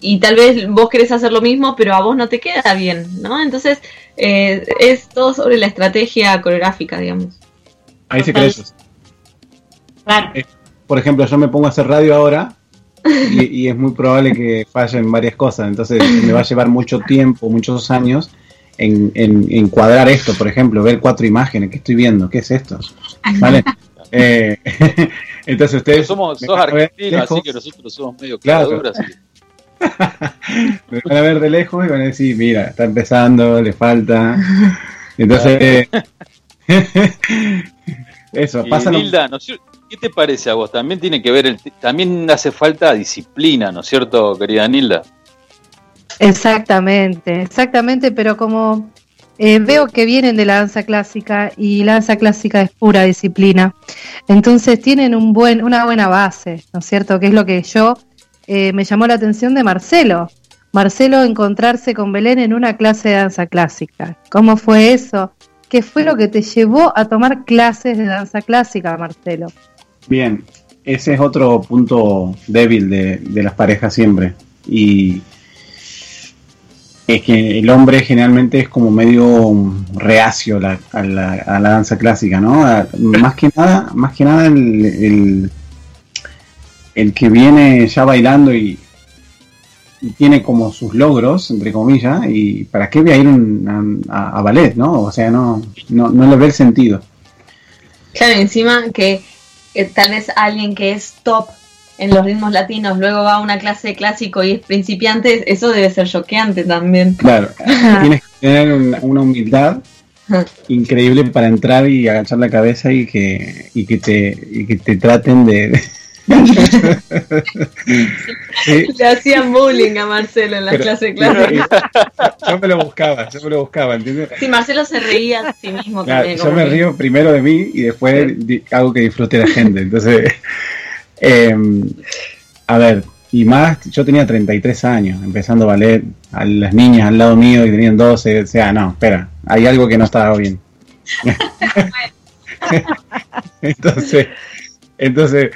y tal vez vos querés hacer lo mismo, pero a vos no te queda bien, ¿no? Entonces eh, es todo sobre la estrategia coreográfica, digamos. Hay secretos. Claro. Por ejemplo, yo me pongo a hacer radio ahora y, y es muy probable que fallen varias cosas. Entonces me va a llevar mucho tiempo, muchos años en, en, en cuadrar esto. Por ejemplo, ver cuatro imágenes. ¿Qué estoy viendo? ¿Qué es esto? ¿Vale? Eh, entonces Pero ustedes somos, sos argentinos, así que nosotros somos medio Claro. Me van a ver de lejos y van a decir, mira, está empezando, le falta. Entonces, eso, pasa lo- Nilda, ¿no ¿qué te parece a vos? También tiene que ver, el, también hace falta disciplina, ¿no es cierto, querida Nilda? Exactamente, exactamente, pero como eh, veo que vienen de la danza clásica y la danza clásica es pura disciplina, entonces tienen un buen, una buena base, ¿no es cierto? Que es lo que yo eh, me llamó la atención de Marcelo. Marcelo encontrarse con Belén en una clase de danza clásica. ¿Cómo fue eso? ¿Qué fue lo que te llevó a tomar clases de danza clásica, Marcelo? Bien, ese es otro punto débil de, de las parejas siempre. Y es que el hombre generalmente es como medio reacio a la, a la, danza clásica, ¿no? Más que nada, más que nada el, el que viene ya bailando y, y tiene como sus logros, entre comillas, y ¿para qué voy a ir un- a, a ballet, no? O sea, no, no, no le ve el sentido. Claro, encima que eh, tal vez alguien que es top en los ritmos latinos luego va a una clase de clásico y es principiante, eso debe ser choqueante también. Claro, tienes que tener una, una humildad increíble para entrar y agachar la cabeza y que, y que, te, y que te traten de... Sí, Le hacían bullying a Marcelo en la pero- clase de pero- clásico. yo me lo buscaba, yo me lo buscaba, ¿entiendes? Sí, Marcelo se reía a sí mismo Claro, también. yo me que- río primero de mí y después di- hago que disfrute la gente. Entonces, eh, a ver, Y más, yo tenía 33 años, empezando ballet, a las niñas al lado mío que tenían 12, o sea, no, espera, hay algo que no estaba bien. entonces, entonces,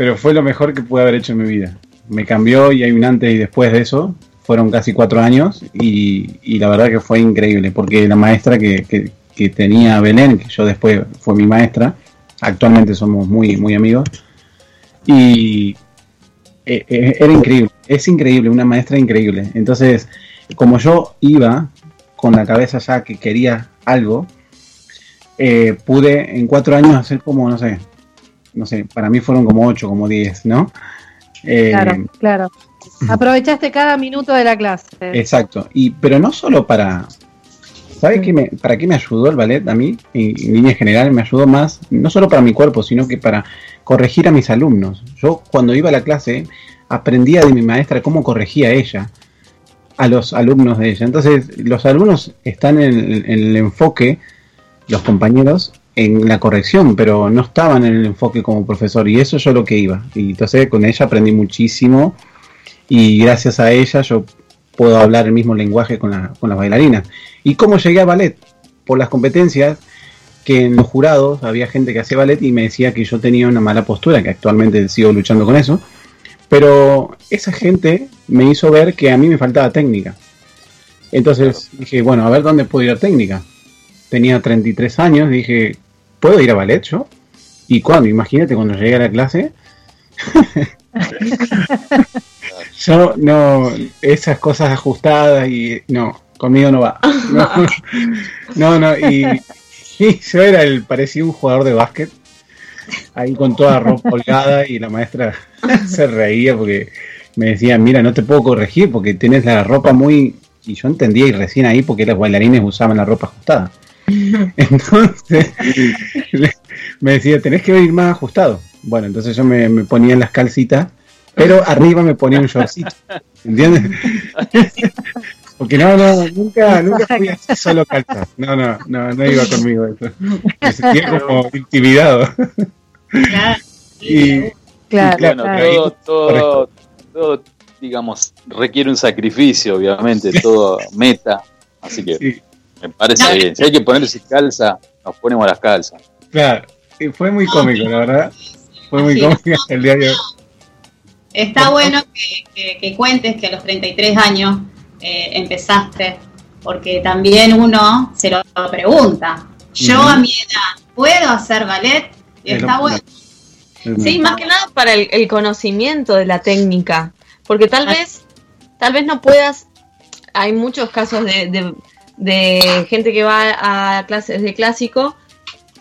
pero fue lo mejor que pude haber hecho en mi vida. Me cambió y hay un antes y después de eso, fueron casi cuatro años y, y la verdad que fue increíble, porque la maestra que, que, tenía Belén, que yo después fue mi maestra, actualmente somos muy, muy amigos, y eh, eh, era increíble, es increíble, una maestra increíble. Entonces, como yo iba con la cabeza ya que quería algo, eh, pude en cuatro años hacer como, no sé, no sé, para mí fueron como ocho, como diez, ¿no? Eh, Claro, claro. Aprovechaste cada minuto de la clase. Exacto, y pero no solo para, ¿sabes qué me, para qué me ayudó el ballet a mí? En, en líneas generales me ayudó más, no solo para mi cuerpo, sino que para corregir a mis alumnos. Yo cuando iba a la clase aprendía de mi maestra cómo corregía ella a los alumnos de ella. Entonces los alumnos están en, en el enfoque, los compañeros, en la corrección, pero no estaban en el enfoque como profesor y eso yo lo que iba. Y entonces con ella aprendí muchísimo y gracias a ella yo puedo hablar el mismo lenguaje con, la- con las bailarinas. ¿Y cómo llegué a ballet? Por las competencias que en los jurados había gente que hacía ballet y me decía que yo tenía una mala postura, que actualmente sigo luchando con eso, pero esa gente me hizo ver que a mí me faltaba técnica. Entonces dije, bueno, a ver dónde puedo ir a técnica. Tenía 33 años, dije, ¿puedo ir a ballet yo? Y cuando, imagínate cuando llegué a la clase, yo no, esas cosas ajustadas y no, conmigo no va. No, no, no, y, y yo era el, parecía un jugador de básquet, ahí con toda la ropa holgada y la maestra se reía porque me decía, mira, no te puedo corregir porque tienes la ropa muy... Y yo entendía y recién ahí porque los bailarines usaban la ropa ajustada. Entonces me decía, tenés que venir más ajustado. Bueno, entonces yo me, me ponía las calcitas, pero arriba me ponía un shortcito. ¿Entiendes? Porque no, no, nunca, nunca fui así solo calzas. No, no, no, no iba conmigo eso. Me sentía como intimidado. Claro. Y Claro, Bueno, claro. todo, todo, todo, digamos, requiere un sacrificio, obviamente, todo meta. Así que sí, me parece No, bien. Si hay que ponerse calza, nos ponemos las calzas. claro, y fue muy cómico, la verdad. Fue muy cómico el día de hoy. Está bueno que, que- que cuentes que a los 33 años eh, empezaste, porque también uno se lo pregunta. Yo a mi edad, ¿puedo hacer ballet? Y está bueno. Sí, más que nada para el, el conocimiento de la técnica, porque tal Ah. vez, tal vez no puedas, hay muchos casos de, de- de gente que va a clases de clásico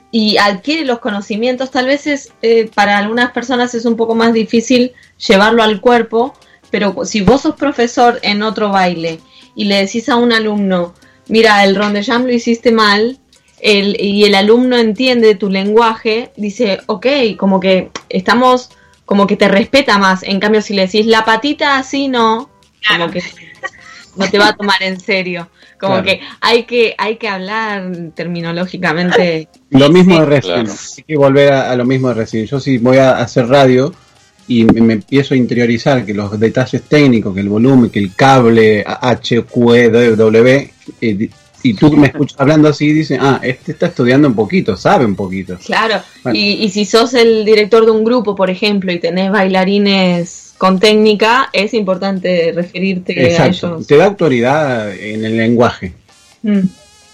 y adquiere los conocimientos, tal vez es, eh, para algunas personas es un poco más difícil llevarlo al cuerpo, pero si vos sos profesor en otro baile y le decís a un alumno, mira, el rondejam lo hiciste mal, el, y el alumno entiende tu lenguaje, dice, ok, como que estamos, como que te respeta más. En cambio, si le decís la patita así, no, como que no te va a tomar en serio. Como Claro. que hay que hay que hablar terminológicamente. Lo mismo Sí. de recién, Claro. hay que volver a, a lo mismo de recién. Yo si voy a hacer radio y me, me empiezo a interiorizar que los detalles técnicos, que el volumen, que el cable H, Q, E, W, eh, y tú me escuchas hablando así y dices, ah, este está estudiando un poquito, sabe un poquito. Claro, Bueno. y, y si sos el director de un grupo, por ejemplo, y tenés bailarines con técnica, es importante referirte a Exacto, ellos. te da autoridad en el lenguaje, Mm.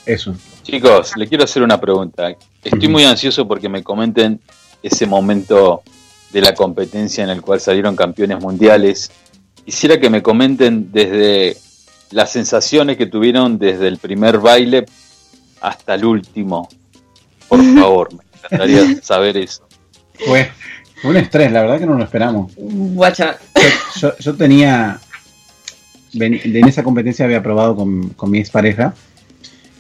eso. Chicos, le quiero hacer una pregunta. Estoy muy ansioso porque me comenten ese momento de la competencia en el cual salieron campeones mundiales. Quisiera que me comenten desde las sensaciones que tuvieron desde el primer baile hasta el último. Por favor, me encantaría saber eso. Fue un estrés, la verdad que no lo esperamos. Guacha. yo, yo- yo tenía. En esa competencia había probado con, con mi expareja.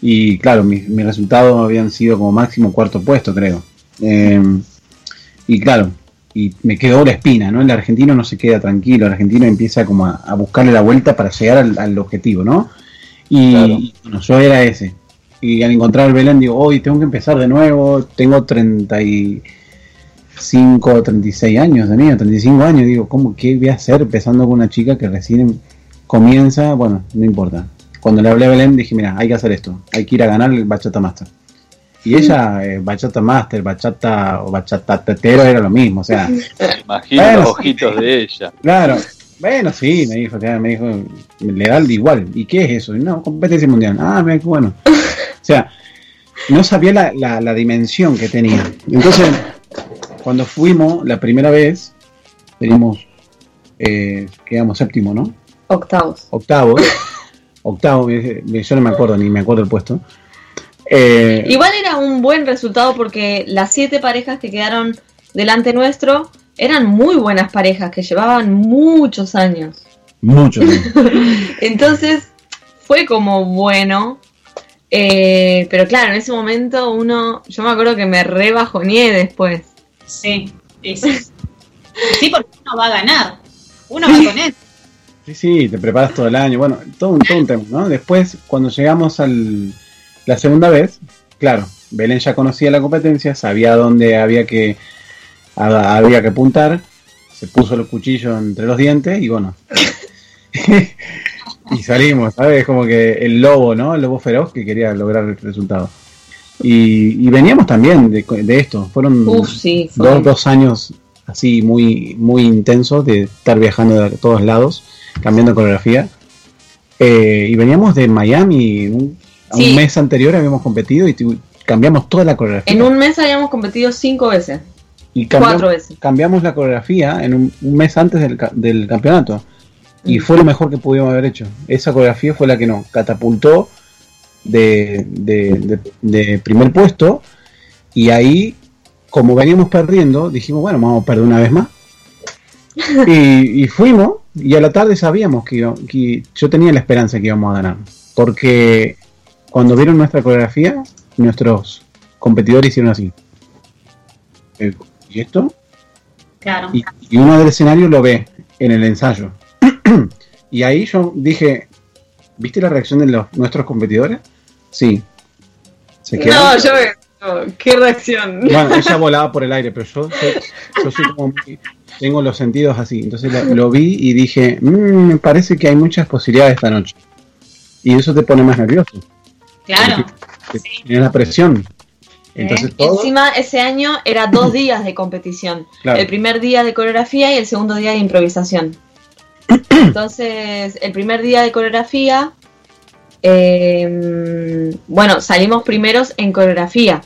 Y claro, mis, mis resultados habían sido como máximo cuarto puesto, creo. Eh, y claro, y me quedó la espina, ¿no? El argentino no se queda tranquilo, el argentino empieza como a, a buscarle la vuelta para llegar al, al objetivo, ¿no? Y Claro. bueno, yo era ese. Y al encontrar el Belén digo, hoy tengo que empezar de nuevo, tengo 30 y 35, 36 años tenía, 35 años. Digo, ¿cómo, ¿qué voy a hacer empezando con una chica que recién comienza? Bueno, no importa. Cuando le hablé a Belén dije, mira, hay que hacer esto, hay que ir a ganar el Bachata Master. Y ella, eh, Bachata Master, Bachata o Bachata Tetero era lo mismo, o sea, imagino Bueno, los ojitos de ella. claro. Bueno, sí, me dijo, me dijo, le da igual. ¿Y qué es eso? No, competencia mundial. Ah, mira, qué bueno. O sea, no sabía la, la, la dimensión que tenía. Entonces, cuando fuimos la primera vez, teníamos, eh, quedamos séptimo, ¿no? Octavos. Octavo. octavo, yo no me acuerdo, ni me acuerdo el puesto. Eh, Igual era un buen resultado porque las siete parejas que quedaron delante nuestro eran muy buenas parejas que llevaban muchos años. mucho. Entonces fue como bueno. eh, pero claro, en ese momento uno, yo me acuerdo que me rebajoneé después. Sí, sí, sí. Sí, porque uno va a ganar. Uno va con él. Sí, sí, te preparas todo el año. Bueno, todo un, todo un tema, ¿no? Después, cuando llegamos al la segunda vez, claro, Belén ya conocía la competencia, sabía dónde había que a- había que apuntar, se puso los cuchillos entre los dientes y bueno. y salimos, ¿sabes? Como que el lobo, ¿no? El lobo feroz que quería lograr el resultado. Y, y veníamos también de, de esto. Fueron Uf, sí, fue. dos, dos años así muy, muy intensos de estar viajando a todos lados, cambiando coreografía. Eh, y veníamos de Miami, un, a Sí. un mes anterior habíamos competido y cambiamos toda la coreografía. En un mes habíamos competido cinco veces. y cambiamos, cuatro veces. cambiamos la coreografía en un, un mes antes del, del campeonato. Y Mm. fue lo mejor que pudimos haber hecho. Esa coreografía fue la que nos catapultó de, de- primer puesto. Y ahí, como veníamos perdiendo, dijimos, bueno, vamos a perder una vez más. y, y fuimos, y a la tarde sabíamos que yo tenía la esperanza que íbamos a ganar. Porque cuando vieron nuestra coreografía, nuestros competidores hicieron así. Eh, ¿Y esto? Claro. Y, y uno del escenario lo ve en el ensayo. y ahí yo dije, ¿viste la reacción de los, nuestros competidores? Sí. Se. No, yo no, qué reacción. Bueno, ella volaba por el aire, pero yo soy, yo soy como muy- tengo los sentidos así. Entonces lo, lo vi y dije, "Mm, me parece que hay muchas posibilidades esta noche. Y eso te pone más nervioso. Claro. Te- Tienes la presión. Entonces todo, Encima ese año era dos días de competición. Claro. El primer día de coreografía y el segundo día de improvisación. Entonces, el primer día de coreografía, eh, bueno, salimos primeros en coreografía,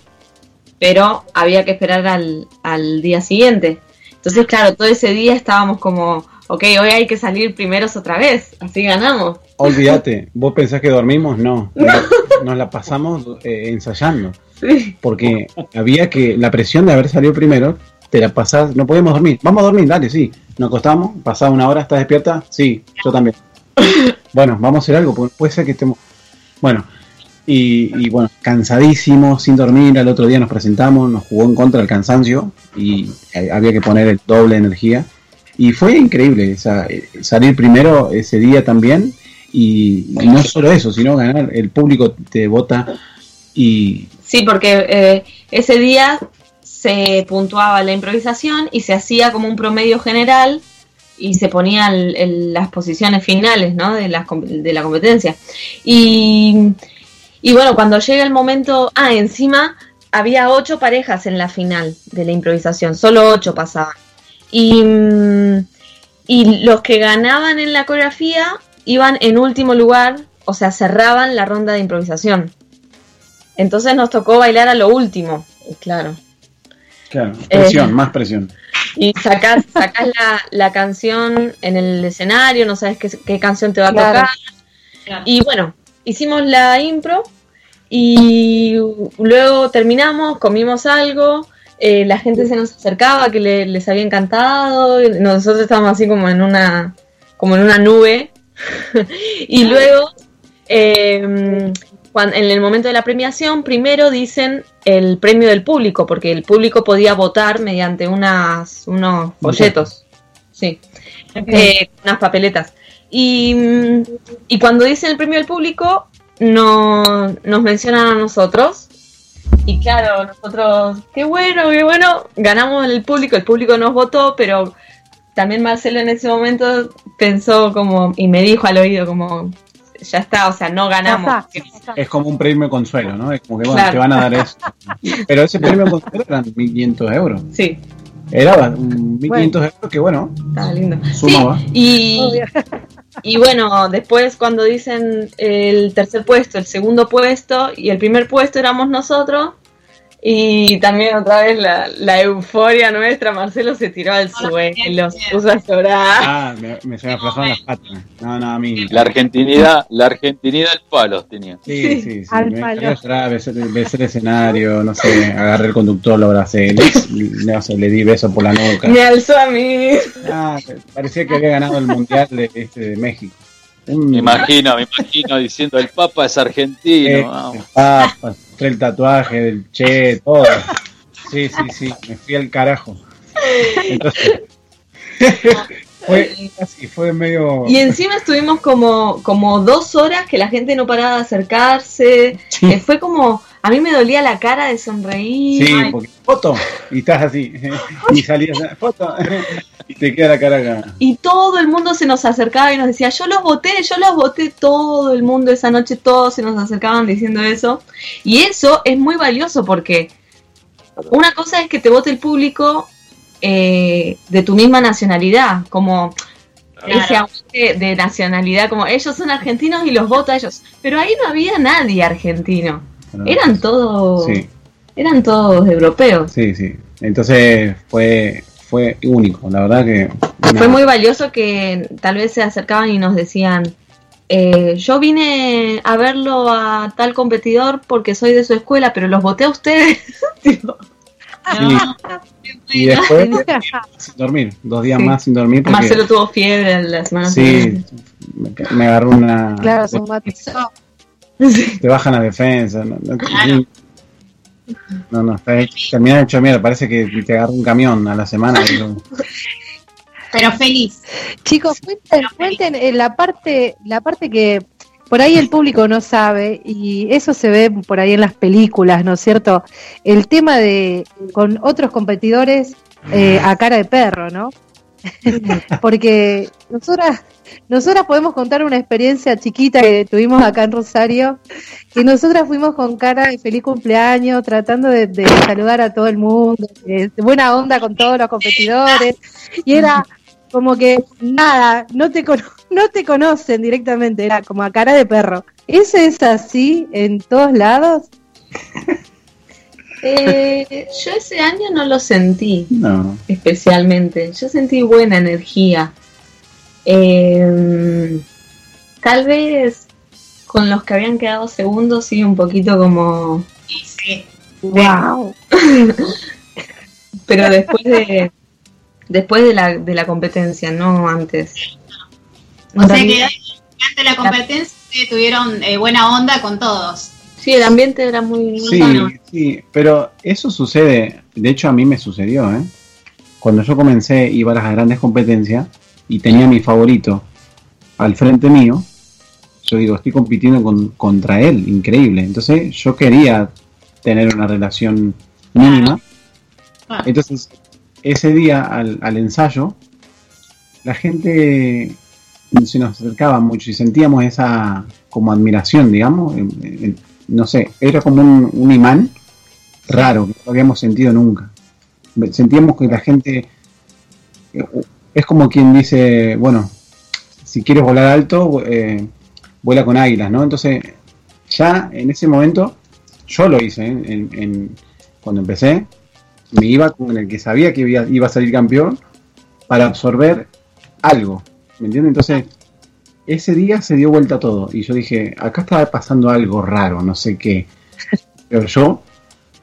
pero había que esperar al, al día siguiente. Entonces, claro, todo ese día estábamos como, ok, hoy hay que salir primeros otra vez, así ganamos. olvídate, vos pensás que dormimos, no. Nos, nos la pasamos eh, ensayando. Sí. porque había que la presión de haber salido primero te la pasás, no podíamos dormir, vamos a dormir, dale, sí, nos acostamos, pasada una hora, ¿estás despierta? Sí, yo también. Bueno, vamos a hacer algo, porque puede ser que estemos, bueno, y, bueno, cansadísimos, sin dormir, al otro día nos presentamos, nos jugó en contra el cansancio y eh, había que poner el doble energía. Y fue increíble, o sea, eh, salir primero ese día también y, y no solo eso, sino ganar, el público te vota y Sí, porque eh, ese día se puntuaba la improvisación y se hacía como un promedio general y se ponían el- las posiciones finales ¿no? de, las com- de la competencia. Y, y bueno, cuando llega el momento, ah, encima había ocho parejas en la final de la improvisación, solo ocho pasaban. Y, y los que ganaban en la coreografía iban en último lugar, o sea, cerraban la ronda de improvisación. Entonces nos tocó bailar a lo último, claro. Claro, presión, Eh. más presión. Y sacás, sacás la, la canción en el escenario, no sabes qué, qué canción te va a Claro. tocar. Claro. Y bueno, hicimos la impro y luego terminamos, comimos algo, eh, la gente se nos acercaba que le- les había encantado, y nosotros estábamos así como en una, como en una nube. y luego, eh, en el momento de la premiación, primero dicen el premio del público, porque el público podía votar mediante unas, unos folletos. Sí eh, unas papeletas. Y, y cuando dicen el premio del público, no, nos mencionan a nosotros y claro, nosotros, qué bueno, qué bueno, ganamos el público, el público nos votó, pero también Marcelo en ese momento pensó como, y me dijo al oído como, ya está, o sea, no ganamos. Es como un premio consuelo, ¿no? Es como que bueno, Claro. te van a dar eso. Pero ese premio consuelo eran 1.500 euros. Sí, Era un 1.500 euros que, bueno, estaba lindo. sumaba. Sí, y, Obvio. y bueno, después cuando dicen el tercer puesto, el segundo puesto y el primer puesto éramos nosotros. Y también otra vez la, la euforia nuestra, Marcelo se tiró al suelo, se puso a llorar. Ah, me, me se me aflojaron las patas. No, no, a mí. La argentinidad, la argentinidad al palos tenía. Sí, sí, sí. Al Me palo. llorar, besé, besé el escenario, no sé, agarré el conductor, lo abracé, le, no sé, le di beso por la nuca. Me alzó a mí. Ah, parecía que había ganado el mundial de, este, de México. Me imagino, me imagino diciendo el Papa es eh, argentino. vamos. el Papa, el tatuaje del Che, todo. Sí, sí, sí, me fui al carajo. Entonces, fue así, fue medio. Y encima estuvimos como, como dos horas que la gente no paraba de acercarse. Sí. que fue como, a mí me dolía la cara de sonreír. Sí, Ay, porque foto, y estás así, y salías, foto, y te queda la cara acá. Y todo el mundo se nos acercaba y nos decía, yo los voté, yo los voté, todo el mundo esa noche, todos se nos acercaban diciendo eso. Y eso es muy valioso porque una cosa es que te vote el público eh, de tu misma nacionalidad, como ese aguante de nacionalidad, como ellos son argentinos y los voto a ellos. Pero ahí no había nadie argentino, eran todos, Sí, eran todos europeos. sí, sí. Entonces fue, fue único, la verdad que. Fue muy valioso que tal vez se acercaban y nos decían, eh, yo vine a verlo a tal competidor porque soy de su escuela, pero los voté a ustedes. Tipo, Y después sin dormir, dos días Sí. más sin dormir porque Marcelo tuvo fiebre la semana sí, siguiente. me, me agarró una Claro, se matizó. Te bajan la defensa, no, no, no, no, está hecho, mierda, parece que te agarró un camión a la semana. Pero feliz. Chicos, cuenten, cuenten eh, la parte, la parte que por ahí el público no sabe y eso se ve por ahí en las películas, ¿no es cierto? El tema de con otros competidores eh, a cara de perro, ¿no? Porque nosotras, nosotras podemos contar una experiencia chiquita que tuvimos acá en Rosario, que nosotras fuimos con cara de feliz cumpleaños, tratando de, saludar a todo el mundo, de, buena onda con todos los competidores, y era como que nada, no te, no te conocen directamente, era como a cara de perro. ¿Eso es así en todos lados? Eh, yo ese año no lo sentí no, especialmente, yo sentí buena energía. Eh, tal vez con los que habían quedado segundos sí un poquito como Sí, sí. ¡Wow! pero después de después de la, de la competencia, no antes. O sea que ante la competencia tuvieron eh, buena onda con todos. Sí, el ambiente era muy, muy Sí, sí, pero eso sucede, de hecho a mí me sucedió, ¿eh? Cuando yo comencé, iba a las grandes competencias y tenía mi favorito al frente mío, yo digo, estoy compitiendo con, contra él, increíble. Entonces yo quería tener una relación mínima. Ah, Entonces, ese día al, al ensayo, la gente se nos acercaba mucho y sentíamos esa como admiración, digamos. en- en- no sé, era como un, imán raro que no habíamos sentido nunca. Sentíamos que la gente eh, es como quien dice, bueno, si quieres volar alto, eh, vuela con águilas, ¿no? Entonces, ya en ese momento, yo lo hice, ¿eh? en, en- cuando empecé, me iba con el que sabía que iba, iba a salir campeón para absorber algo, ¿me entiendes? Entonces, ese día se dio vuelta todo y yo dije, acá estaba pasando algo raro, no sé qué. Pero yo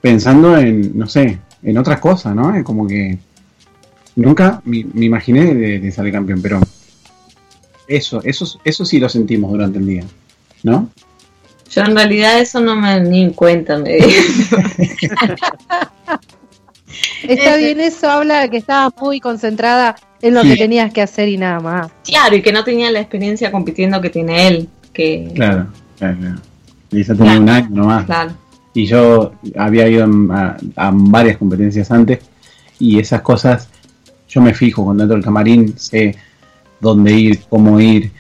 pensando en, no sé, en otras cosas, ¿no? Es como que nunca me, me imaginé de, de salir campeón, pero eso, eso, eso sí lo sentimos durante el día, ¿no? Yo en realidad eso no me ni en cuenta me. Está bien, eso habla de que estabas muy concentrada en lo Sí. que tenías que hacer y nada más. Claro, y que no tenía la experiencia compitiendo que tiene él. Que, Claro, claro, claro. Y esa tenía un año nomás. claro. Y yo había ido a, a varias competencias antes y esas cosas yo me fijo cuando entro al camarín, sé dónde ir, cómo ir,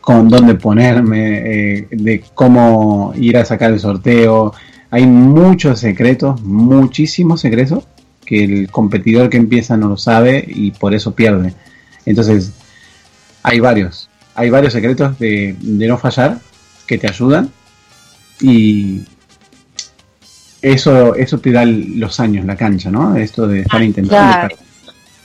con dónde ponerme, eh, de cómo ir a sacar el sorteo. Hay muchos secretos, muchísimos secretos que el competidor que empieza no lo sabe y por eso pierde. Entonces, hay varios, hay varios secretos de, de no fallar que te ayudan y eso, eso te da los años, la cancha, ¿no? Esto de estar intentando. Claro.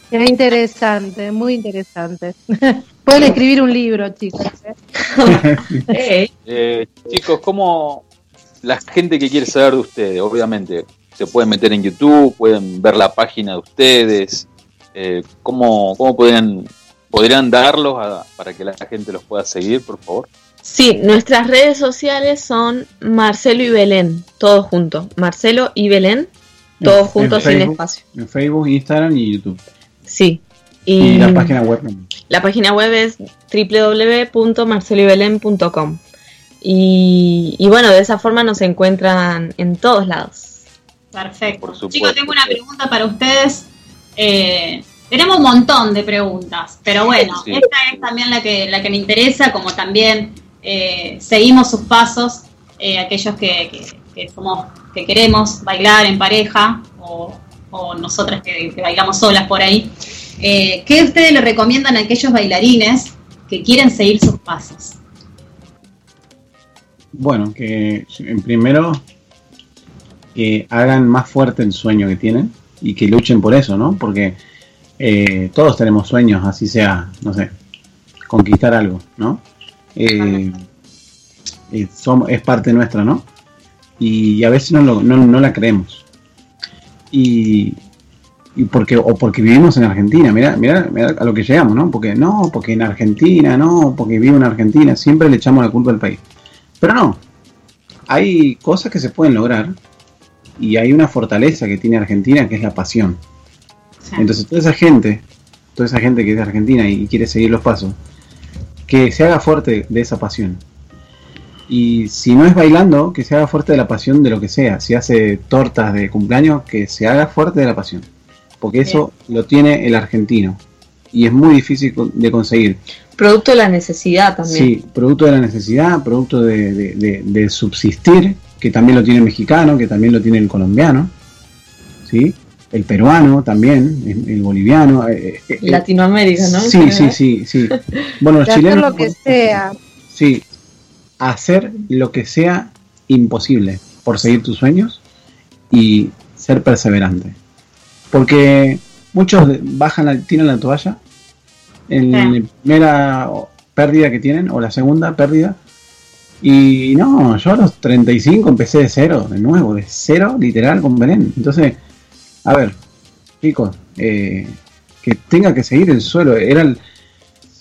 Qué interesante, muy interesante. Pueden escribir un libro, chicos. ¿eh? Eh, Eh, chicos, ¿cómo la gente que quiere saber de ustedes? Obviamente, se pueden meter en YouTube, pueden ver la página de ustedes. Eh, ¿Cómo, cómo podrían, podrían darlos a- para que la gente los pueda seguir, por favor? Sí, nuestras redes sociales son Marcelo y Belén, todos juntos. Marcelo y Belén, todos En- juntos en sin espacio. En Facebook, Instagram y YouTube. Sí. Y, Y, la página web también. la página web es www.marceloybelén.com. Y, y bueno, de esa forma nos encuentran en todos lados. Perfecto. Por supuesto. Chicos, tengo una pregunta para ustedes. Eh, tenemos un montón de preguntas, pero bueno, Sí. esta es también la que, la que me interesa, como también eh, seguimos sus pasos, eh, aquellos que, que- que somos, que queremos bailar en pareja o, o nosotras que, que bailamos solas por ahí. Eh, ¿Qué ustedes le recomiendan a aquellos bailarines que quieren seguir sus pasos? Bueno, que en primero que hagan más fuerte el sueño que tienen y que luchen por eso, ¿no? Porque eh, todos tenemos sueños, así sea, no sé, conquistar algo, ¿no? Eh, eh, es parte nuestra, ¿no? Y a veces no, lo- no, no la creemos. Y, y porque, o porque vivimos en Argentina, mira, mira a lo que llegamos, ¿no? Porque no, porque en Argentina, no, porque vivo en Argentina, siempre le echamos la culpa al país. Pero no, hay cosas que se pueden lograr y hay una fortaleza que tiene Argentina que es la pasión. Sí. Entonces toda esa gente, toda esa gente que es de Argentina y quiere seguir los pasos, que se haga fuerte de esa pasión. Y si no es bailando, que se haga fuerte de la pasión de lo que sea. Si hace tortas de cumpleaños, que se haga fuerte de la pasión. Porque eso lo tiene el argentino. Y es muy difícil de conseguir. Producto de la necesidad también. Sí, producto de la necesidad, producto de, de- de- de subsistir, que también lo tiene el mexicano, que también lo tiene el colombiano, ¿sí? El peruano también, el, el boliviano. eh, eh, eh, Latinoamérica, ¿no? Sí, sí, sí, sí. Bueno, los De hacer chilenos... lo que sea. Sí, hacer lo que sea imposible por seguir tus sueños y ser perseverante. Porque muchos bajan, la- tiran la toalla en Sí. la primera pérdida que tienen o la segunda pérdida. Y no, yo a los 35 empecé de cero, de nuevo, de cero, literal, con Belén. Entonces, a ver, chicos, eh, que tenga que seguir el suelo. Era el,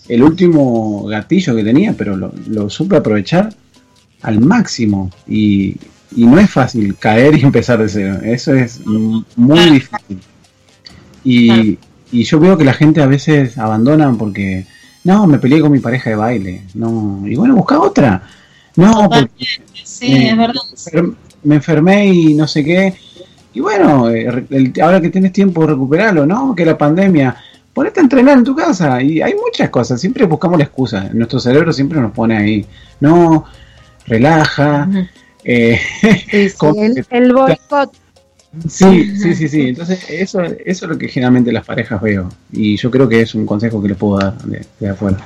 el último gatillo que tenía, pero lo, lo supe aprovechar al máximo. Y, y no es fácil caer y empezar de cero. Eso es muy difícil. Y, y yo veo que la gente a veces abandona porque, no, me peleé con mi pareja de baile. No, y bueno, busca otra. No, porque Sí, Eh, es verdad. me enfermé y no sé qué. Y bueno, eh, el- ahora que tienes tiempo, recuperarlo, ¿no? Que la pandemia, ponete a entrenar en tu casa. Y hay muchas cosas, siempre buscamos la excusa. Nuestro cerebro siempre nos pone ahí, no, relaja. Eh, Sí, sí, Como el, el boicot. sí, sí, sí, sí. Entonces, eso, eso es lo que generalmente las parejas veo. Y yo creo que es un consejo que les puedo dar de, de afuera.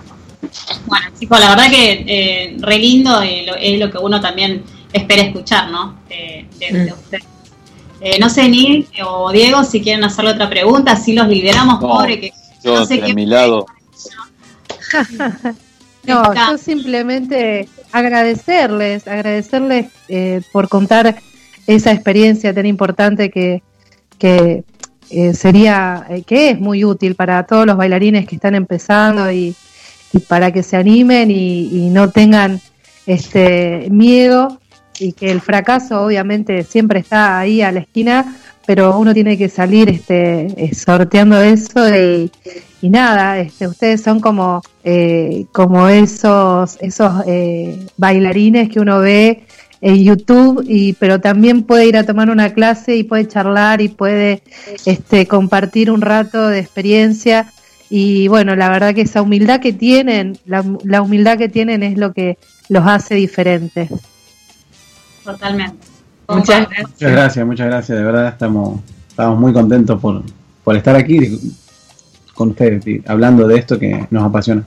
Bueno, chicos, la verdad que eh, re lindo y lo- es lo que uno también espera escuchar, ¿no? De, de- de Mm. ustedes. Eh, no sé, Nil o Diego, si quieren hacerle otra pregunta, si los liberamos, No, pobre, que Yo, no sé qué. mi lado, No, Está. yo simplemente agradecerles, agradecerles eh, por contar esa experiencia tan importante que, que eh, sería, eh, que es muy útil para todos los bailarines que están empezando y, y para que se animen y, no tengan este miedo y que el fracaso obviamente siempre está ahí a la esquina, pero uno tiene que salir este eh, sorteando eso y, y nada, este, ustedes son como, eh, como esos, esos eh, bailarines que uno ve en YouTube, y, pero también puede ir a tomar una clase y puede charlar y puede este, compartir un rato de experiencia. Y bueno, la verdad que esa humildad que tienen, la, la humildad que tienen es lo que los hace diferentes. Totalmente. Muchas gracias. Muchas gracias, muchas gracias. De verdad estamos, estamos muy contentos por, por estar aquí con ustedes, y hablando de esto que nos apasiona.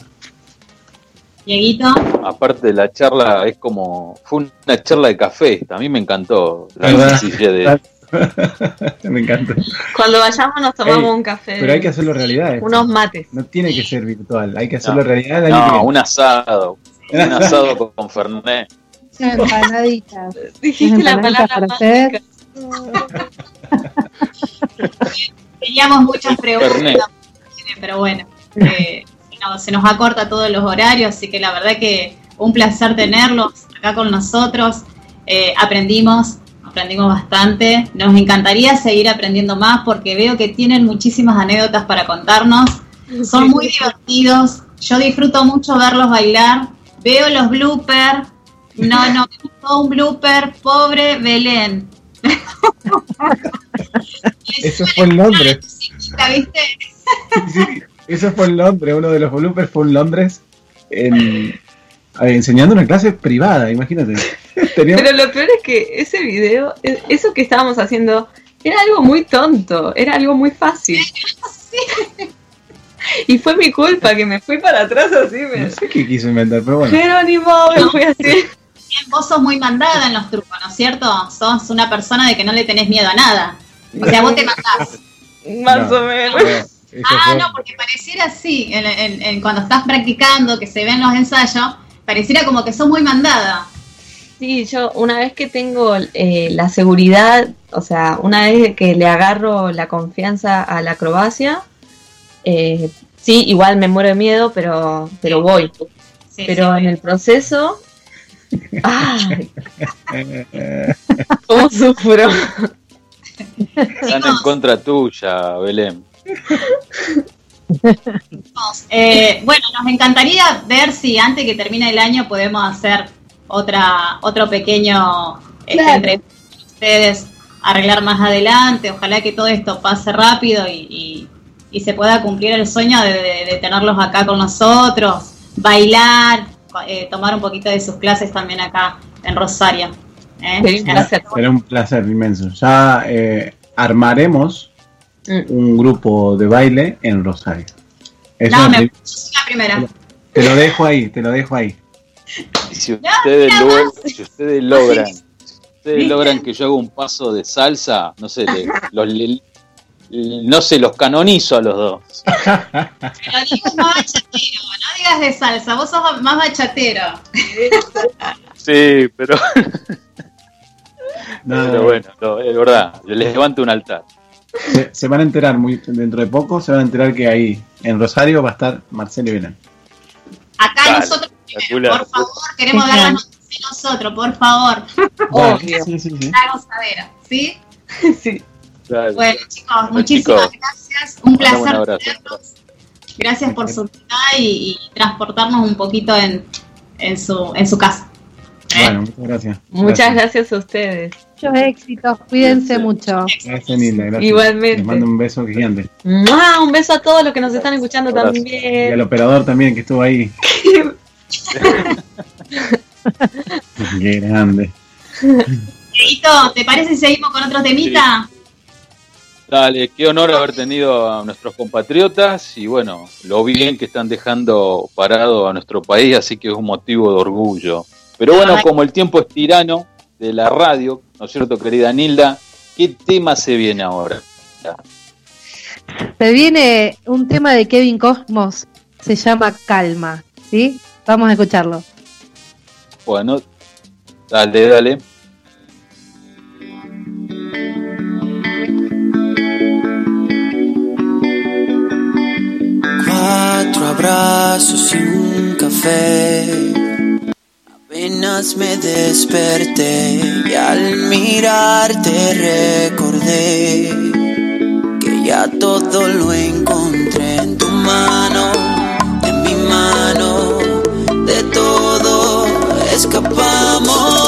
Dieguito, Aparte de la charla, es como. Fue una charla de café. A mí me encantó la ¿Verdad? sencillez de. Me encanta. Cuando vayamos nos tomamos Ey, un café. Pero hay que hacerlo realidad. esto. Unos mates. No tiene que ser virtual, hay que hacerlo No. realidad. No, un asado. Un asado con, Fernet. Empanaditas. Dijiste la palabra hacer. mágica. teníamos muchas preguntas, pero bueno, eh, se nos- se nos acorta todos los horarios, así que la verdad que un placer tenerlos acá con nosotros. Eh, aprendimos, aprendimos bastante. Nos encantaría seguir aprendiendo más porque veo que tienen muchísimas anécdotas para contarnos. Son muy divertidos. Yo disfruto mucho verlos bailar. Veo los bloopers. No, no, todo un blooper. Pobre Belén. Eso fue en Londres. ¿viste? Sí, eso fue en Londres, uno de los bloopers fue en Londres, en- enseñando una clase privada, imagínate. Teníamos- Pero lo peor es que ese video, e- eso que estábamos haciendo, era algo muy tonto, era algo muy fácil. Y fue mi culpa que me fui para atrás así. Me... no sé qué quiso inventar, pero bueno. Jerónimo, me fui así. Vos sos muy mandada en los trucos, ¿no es cierto? Sos una persona de que no le tenés miedo a nada. O sea, vos te matás. Más No, o menos. no, Ah, no, porque pareciera así, en, en- en cuando estás practicando, que se ven los ensayos, pareciera como que sos muy mandada. Sí, yo una vez que tengo eh, la seguridad, o sea, una vez que le agarro la confianza a la acrobacia, eh, sí, igual me muero de miedo, pero, pero voy. Sí, Pero sí. en el proceso, ¡ay! ¿Cómo sufro? Están en contra tuya, Belén. Eh, bueno, nos encantaría ver si antes que termine el año podemos hacer otra otro pequeño este, Claro. entrevista con ustedes, arreglar más adelante. Ojalá que todo esto pase rápido y, y- y se pueda cumplir el sueño de, de- de tenerlos acá con nosotros, bailar, eh, tomar un poquito de sus clases también acá en Rosario. ¿eh? Sería un placer. será un placer inmenso. Ya eh, armaremos. Un grupo de baile en Rosario. No, me, la primera. te lo dejo ahí, te lo dejo ahí. Y si ustedes, lo- si ustedes logran, si ustedes logran que yo haga un paso de salsa, no sé, le- los, le- no sé, los canonizo a los dos. Pero digas más bachatero, no digas de salsa, vos sos más bachatero. Sí, pero, No, pero bueno, no, es verdad, yo les levanto un altar. Se, se van a enterar muy dentro de poco, se van a enterar que ahí en Rosario va a estar Marcelo y Belén. Acá nosotros, espectacular. por favor, queremos dar las noticias nosotros, por favor. Obvio. Sí, sí, sí. La gozadera, ¿sí? Sí. Bueno, chicos, Bueno, muchísimas chicos, gracias. Un placer tenerlos. Gracias por su vida y, y transportarnos un poquito en, en, su, en su casa. ¿Eh? Bueno, muchas gracias. Muchas gracias a ustedes. Muchos éxitos, cuídense mucho. Gracias, Nilda. Gracias. Igualmente. Les mando un beso gigante. ¡Mua! Un beso a todos los que nos están escuchando Abrazo. Y al también. operador también que estuvo ahí. Qué grande. ¿te parece si seguimos con otro temita? Dale, qué honor haber tenido a nuestros compatriotas y bueno, lo bien que están dejando parado a nuestro país, así que es un motivo de orgullo. Pero bueno, como el tiempo es tirano de la radio, ¿no es cierto, querida Nilda? ¿Qué tema se viene ahora? Se viene un tema de Kevin Cosmos, se llama Calma, ¿sí? Vamos a escucharlo. Bueno, dale, dale. Cuatro abrazos y un café. Apenas me desperté y al mirarte recordé que ya todo lo encontré en tu mano, en mi mano, de todo escapamos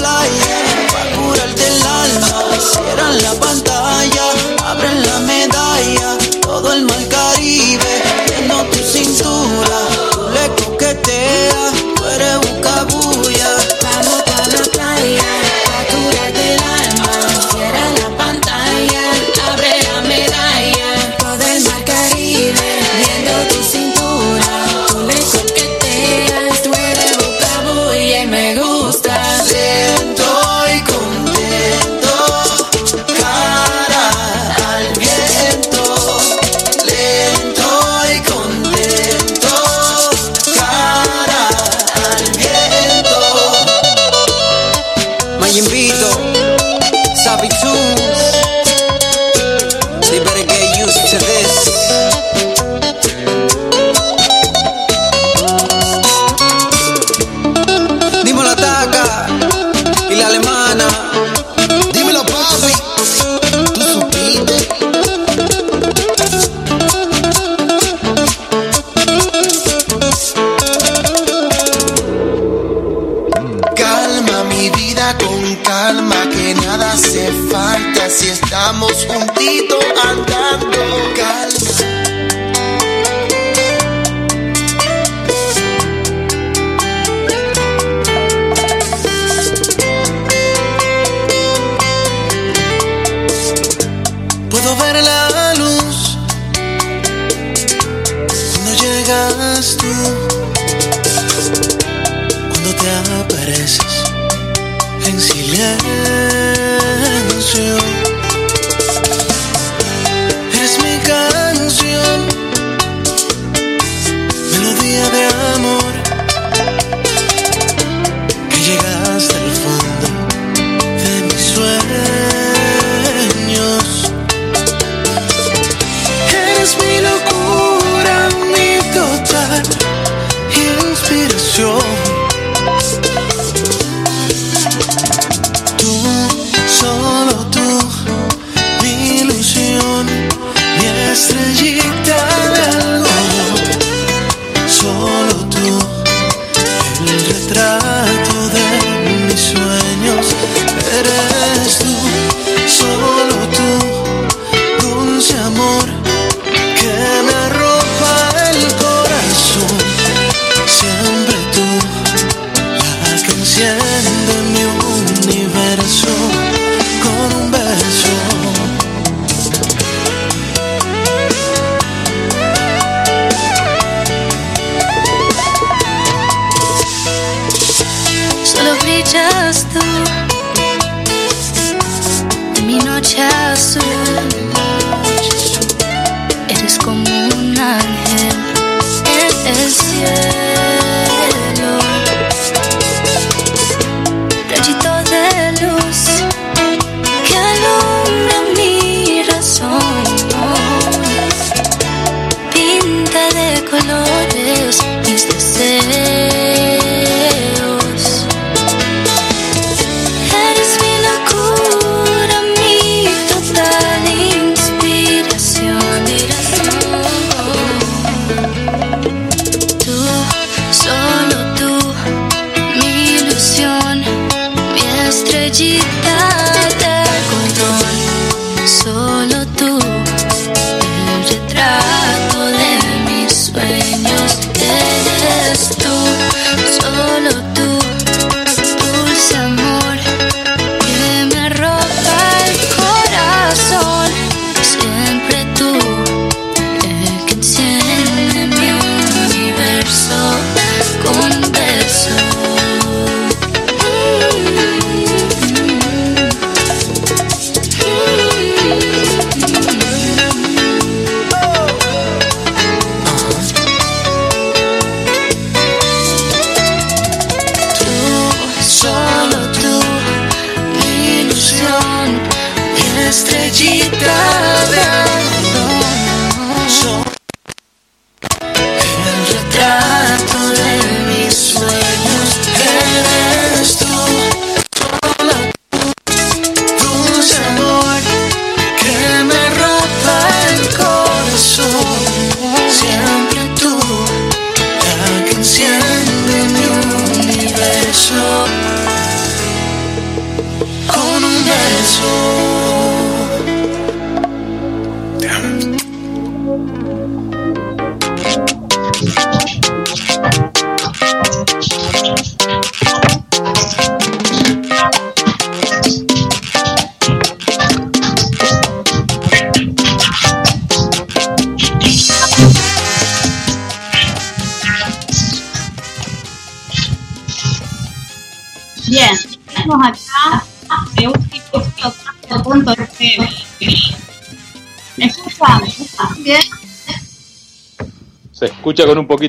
Vamos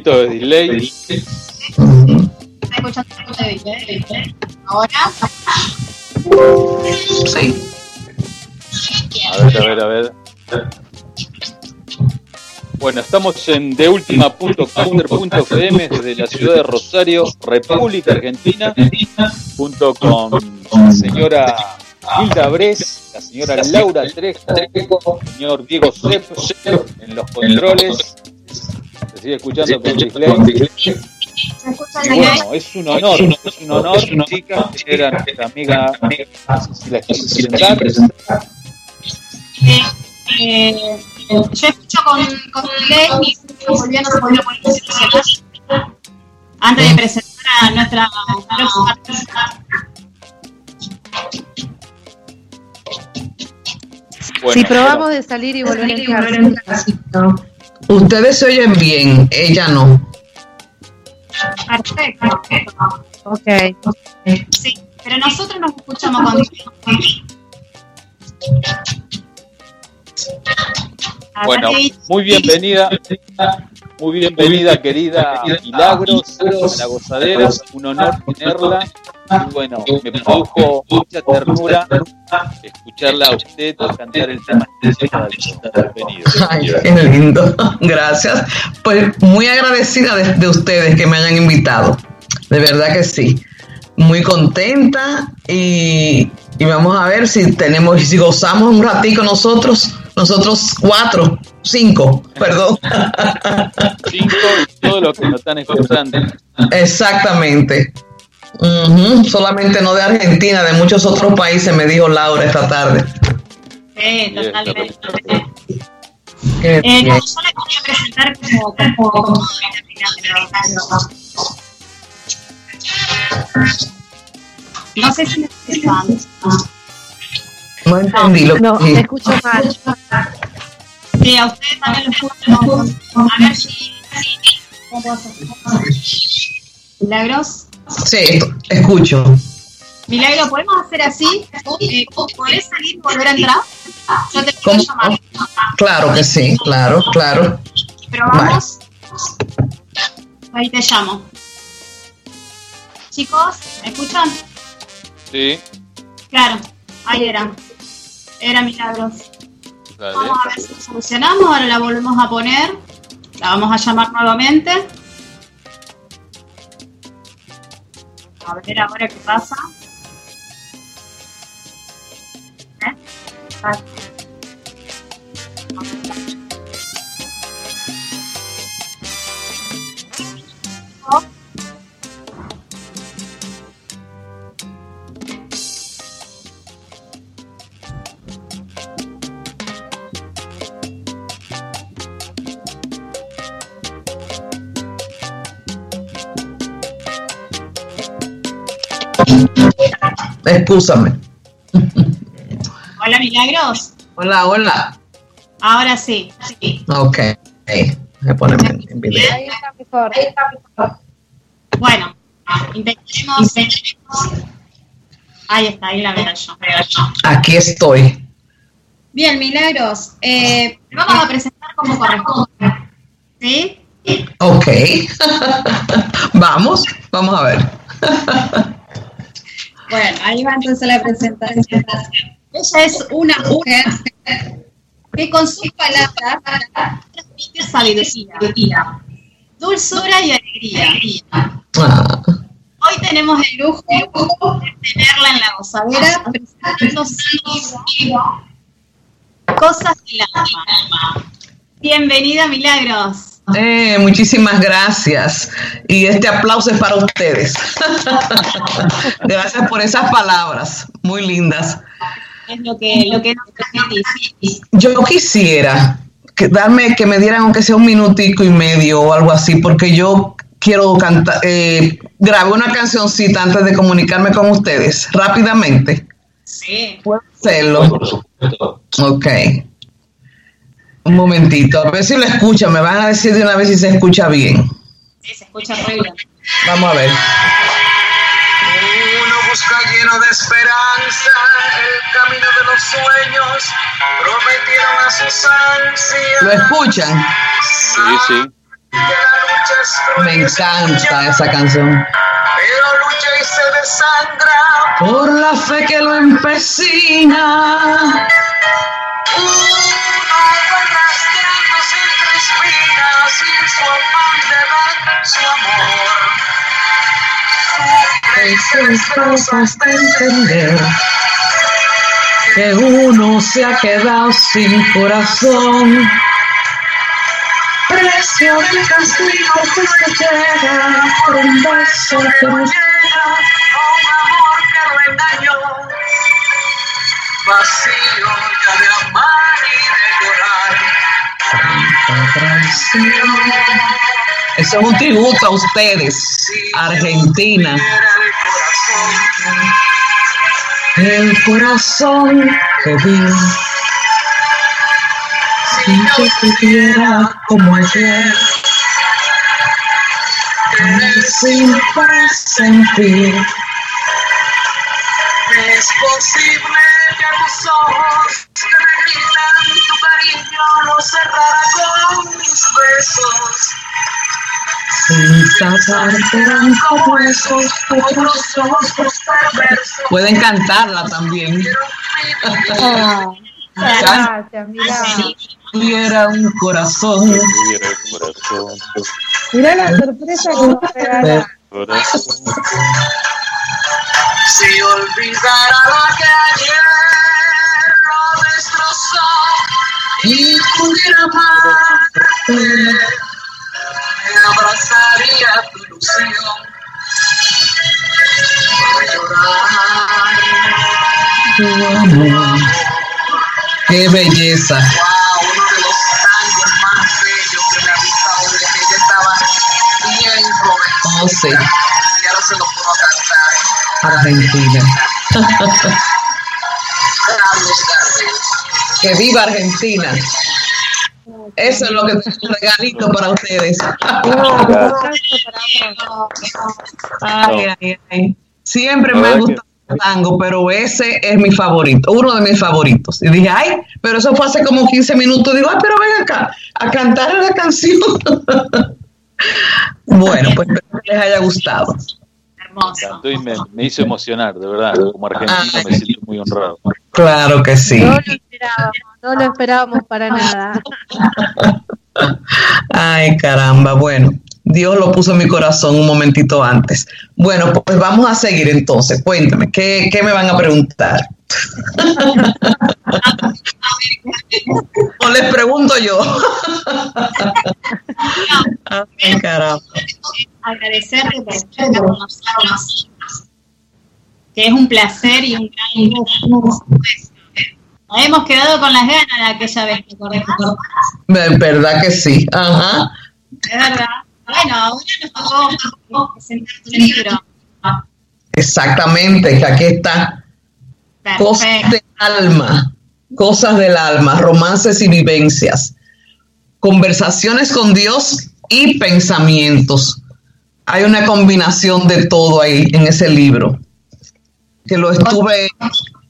poquito de delay. ¿Está escuchando un poco de delay? Ahora. Sí. A ver, a ver, a ver. Bueno, estamos en deultima.caster.fm desde la ciudad de Rosario, República Argentina, junto con la señora Hilda Bres, la señora Laura Trejo, el señor Diego Sepp en los controles. Se sigue escuchando con. ¿Se el Y bueno, es un honor, es un honor, chicas, tener a nuestra amiga, no sé si la quiere presentar. Eh, eh, yo escucho con, con delay y volviendo a poner antes de presentar a nuestra próxima. Bueno, si probamos de salir y volver a entrar. Ustedes se oyen bien, ella no. Perfecto. Ok. Sí, pero nosotros nos escuchamos. Acá Bueno, muy bienvenida, muy bienvenida querida Milagros a la gozadera, un honor tenerla. Y bueno, me produjo mucha ternura escucharla a usted cantar el tema. Ay, qué lindo. Gracias. Pues muy agradecida de, de ustedes que me hayan invitado. De verdad que sí. Muy contenta y, y vamos a ver si tenemos, si gozamos un ratico nosotros, nosotros cuatro, cinco, perdón. Cinco y todo lo que nos están escuchando. Exactamente. Ujú, Solamente no de Argentina, de muchos otros países, me dijo Laura esta tarde. Sí, totalmente. Qué Eh, bien. no, yo la quería presentar como, como, como No sé si me escuchan. No entendí lo que No, te escucho mal. Sí, a ustedes también lo escucho. A ver si. si- ¿Cómo se- Milagros. Sí, escucho. Milagro, ¿podemos hacer así? Eh, ¿Podés salir y volver a entrar? Yo te quiero ¿Cómo? llamar. Claro que sí, claro, claro. Pero vamos. Ahí te llamo. Chicos, ¿me escuchan? Sí, Claro, ahí era. Era Milagros. dale. Vamos a ver si lo solucionamos. Ahora la volvemos a poner. La vamos a llamar nuevamente. A ver ahora qué pasa. ¿Eh? Excúsame. Hola Milagros. Hola, hola. Ahora sí. sí. Ok. A ponerme en- video. Ahí está mejor. Bueno, intentemos. Ahí está, ahí la veo yo. Aquí estoy. Bien, Milagros. Eh, vamos a presentar como corresponde. ¿Sí? Ok. vamos, vamos a ver. Bueno, ahí va entonces la presentación. Ella es una mujer que con sus palabras transmite sabiduría, dulzura y alegría. Hoy tenemos el lujo de tenerla en la gozadera libro, Cosas del alma. Bienvenida, Milagros. Eh, muchísimas gracias. Y este aplauso es para ustedes. gracias por esas palabras, muy lindas. Es lo que, lo. Yo quisiera que, darme, que me dieran aunque sea un minutico y medio o algo así, porque yo quiero cantar, eh, grabé una cancioncita antes de comunicarme con ustedes, rápidamente. Sí. ¿Puedo hacerlo? Por supuesto. Ok. Un momentito, a ver si lo escuchan, me van a decir de una vez si se escucha bien. Sí, se escucha muy bien. Vamos a ver. Uno busca lleno de esperanza el camino de los sueños, prometieron a sus ansias. ¿Lo escuchan? Sí, sí. Me encanta esa canción. Pero lucha y se desangra. Por la fe que lo empecina. Uno va rastreándose entre espinas y su afán de dar su amor. Sufre destroza hasta entender que uno se ha quedado sin corazón. Precio del castigo que se llega por un beso que no llega un amor que lo engañó. Vacío ya de amar y de llorar. Eso es un tributo a ustedes, Argentina. El corazón que vi, si yo pudiera como ayer, tener sin sentir. Es posible que tus ojos que me gritan tu cariño los cerrara con mis besos. Tratarte eran como esos otros ojos perversos. Pueden cantarla también. Ah, gracias, Milagro. Tuviera un corazón. Tuviera el corazón, Mirá la sorpresa que nos. Si olvidara lo que ayer lo destrozó y pudiera amarte, me abrazaría tu ilusión para llorar. Tu amor. Qué belleza. Wow, uno de los tangos más bellos que me ha gustado desde que ella estaba bien joven. Oh, sí. Ya no se lo puedo cantar. Argentina. Que viva Argentina. Eso es lo que es un regalito para ustedes. Ay, ay, ay. Siempre me ha ¿Verdad gustado el tango, pero ese es mi favorito, uno de mis favoritos. Y dije, ay, pero eso fue hace como 15 minutos. Digo, ay, pero ven acá a cantar la canción. bueno, pues espero que les haya gustado. Hermoso. Cantó y me, me hizo emocionar, de verdad. Como argentino me siento muy honrado. Claro que sí. No lo esperábamos, no lo esperábamos para nada. Ay, caramba, bueno, Dios lo puso en mi corazón un momentito antes. Bueno, pues vamos a seguir entonces. Cuéntame, ¿qué, qué me van a preguntar? o les pregunto yo. Ay, caramba. Agradecerte por que es un placer y un gran gusto. Nos hemos quedado con las ganas de aquella vez. De verdad que sí. Ajá. Es verdad. Bueno, ahora nos tocó presentar tu libro. Exactamente, que aquí está. Cosas del alma, cosas del alma, romances y vivencias, conversaciones con Dios y pensamientos. Hay una combinación de todo ahí en ese libro. Que lo estuve,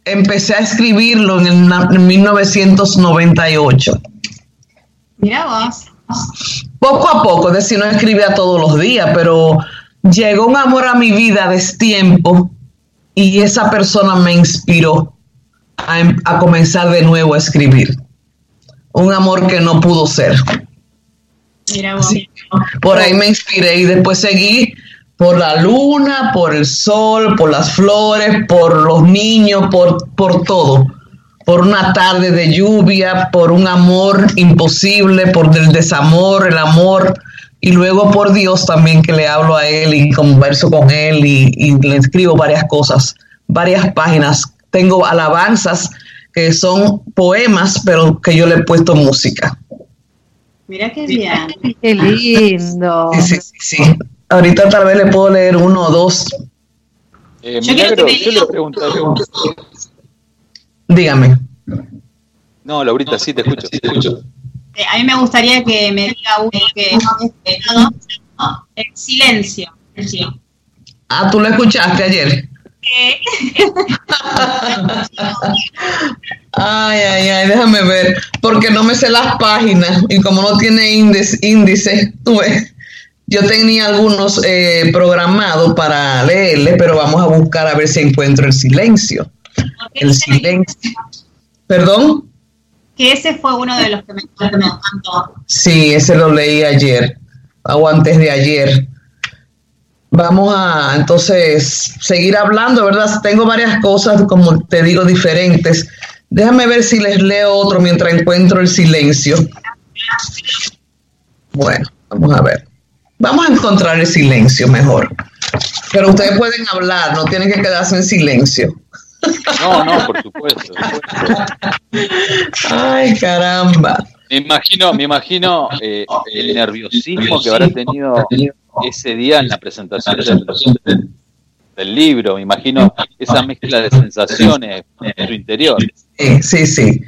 empecé a escribirlo en, el na- en 1998. Mira vos. Poco a poco, es decir, no escribía todos los días, pero llegó un amor a mi vida destiempo y esa persona me inspiró a, em- a comenzar de nuevo a escribir. Un amor que no pudo ser. Mira. Por ahí me inspiré y después seguí por la luna, por el sol, por las flores, por los niños, por, por todo. Por una tarde de lluvia, por un amor imposible, por el desamor, el amor, y luego por Dios también que le hablo a él y converso con él y, y le escribo varias cosas, varias páginas. Tengo alabanzas que son poemas, pero que yo le he puesto música. Mirá qué bien. Qué lindo. Sí, sí, sí, sí. Ahorita tal vez le puedo leer uno o dos. Eh, Yo quiero Milagro, que me yo le preguntaría. Dígame. No, Laurita, sí te escucho. te escucho. Eh, a mí me gustaría que me diga uno que ¿no? el silencio. Ah, tú lo escuchaste ayer. Ay, ay, ay, déjame ver, porque no me sé las páginas y como no tiene índice, índice tú ves, yo tenía algunos eh, programados para leerle, pero vamos a buscar a ver si encuentro el silencio. El silencio. ¿Perdón? Que ese fue uno de los que me, encantó. Sí, ese lo leí ayer, o antes de ayer. Vamos a entonces seguir hablando, ¿verdad? Tengo varias cosas, como te digo, diferentes. Déjame ver si les leo otro mientras encuentro el silencio. Bueno, vamos a ver. Vamos a encontrar el silencio mejor. Pero ustedes pueden hablar, no tienen que quedarse en silencio. No, no, por supuesto. Ay, caramba. Me imagino, me imagino eh, el nerviosismo que habrá tenido ese día en la presentación del, del libro. Me imagino esa mezcla de sensaciones en su interior. Sí, sí, sí.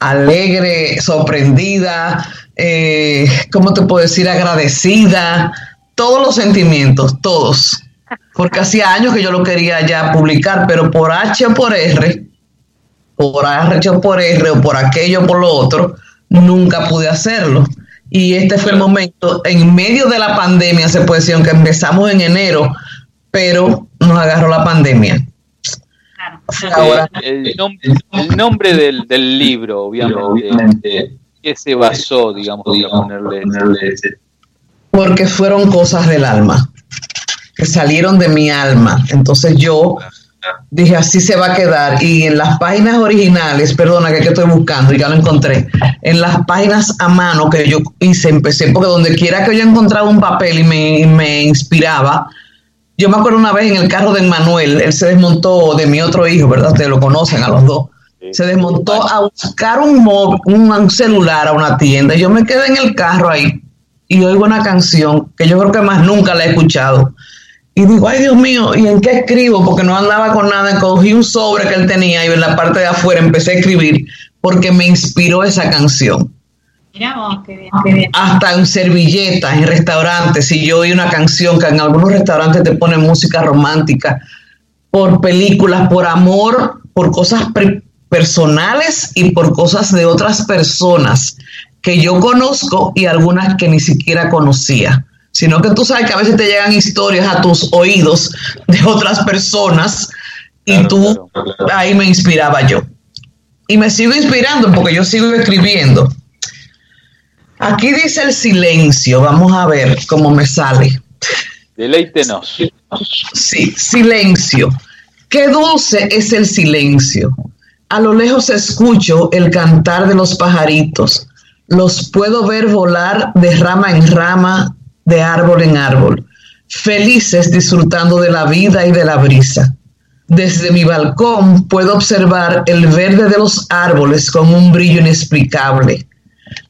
Alegre, sorprendida, eh, ¿cómo te puedo decir? Agradecida, todos los sentimientos, todos. Porque hacía años que yo lo quería ya publicar, pero por H o por R, por H o por R o por aquello o por lo otro, nunca pude hacerlo. Y este fue el momento, en medio de la pandemia, se puede decir, aunque empezamos en enero, pero nos agarró la pandemia. Claro. Fue ahora. Eh, el, nom- el nombre del, del libro, obviamente, ¿qué se basó, digamos, para ponerle ese- porque fueron cosas del alma, que salieron de mi alma. Entonces yo dije, así se va a quedar. Y en las páginas originales, perdona que, estoy buscando, y ya lo encontré, en las páginas a mano que yo hice, empecé, porque donde quiera que yo encontraba un papel y me, me inspiraba, yo me acuerdo una vez en el carro de Manuel, él se desmontó de mi otro hijo, ¿verdad? Ustedes lo conocen a los dos. Se desmontó a buscar un, mo- un celular a una tienda. Yo me quedé en el carro ahí y oigo una canción que yo creo que más nunca la he escuchado. Y digo, ay Dios mío, ¿y en qué escribo? Porque no andaba con nada. Cogí un sobre que él tenía y en la parte de afuera empecé a escribir porque me inspiró esa canción. Mirá vos, qué bien, qué bien. Hasta en servilletas, en restaurantes. Si yo oí una canción que en algunos restaurantes te ponen música romántica, por películas, por amor, por cosas personales y por cosas de otras personas que yo conozco y algunas que ni siquiera conocía. Sino que tú sabes que a veces te llegan historias a tus oídos de otras personas y Claro, tú claro. ahí me inspiraba yo. Y me sigo inspirando porque yo sigo escribiendo. Aquí dice el silencio, vamos a ver cómo me sale. Deleítenos. Sí, silencio. Qué dulce es el silencio. A lo lejos escucho el cantar de los pajaritos. Los puedo ver volar de rama en rama, de árbol en árbol, felices disfrutando de la vida y de la brisa. Desde mi balcón puedo observar el verde de los árboles con un brillo inexplicable.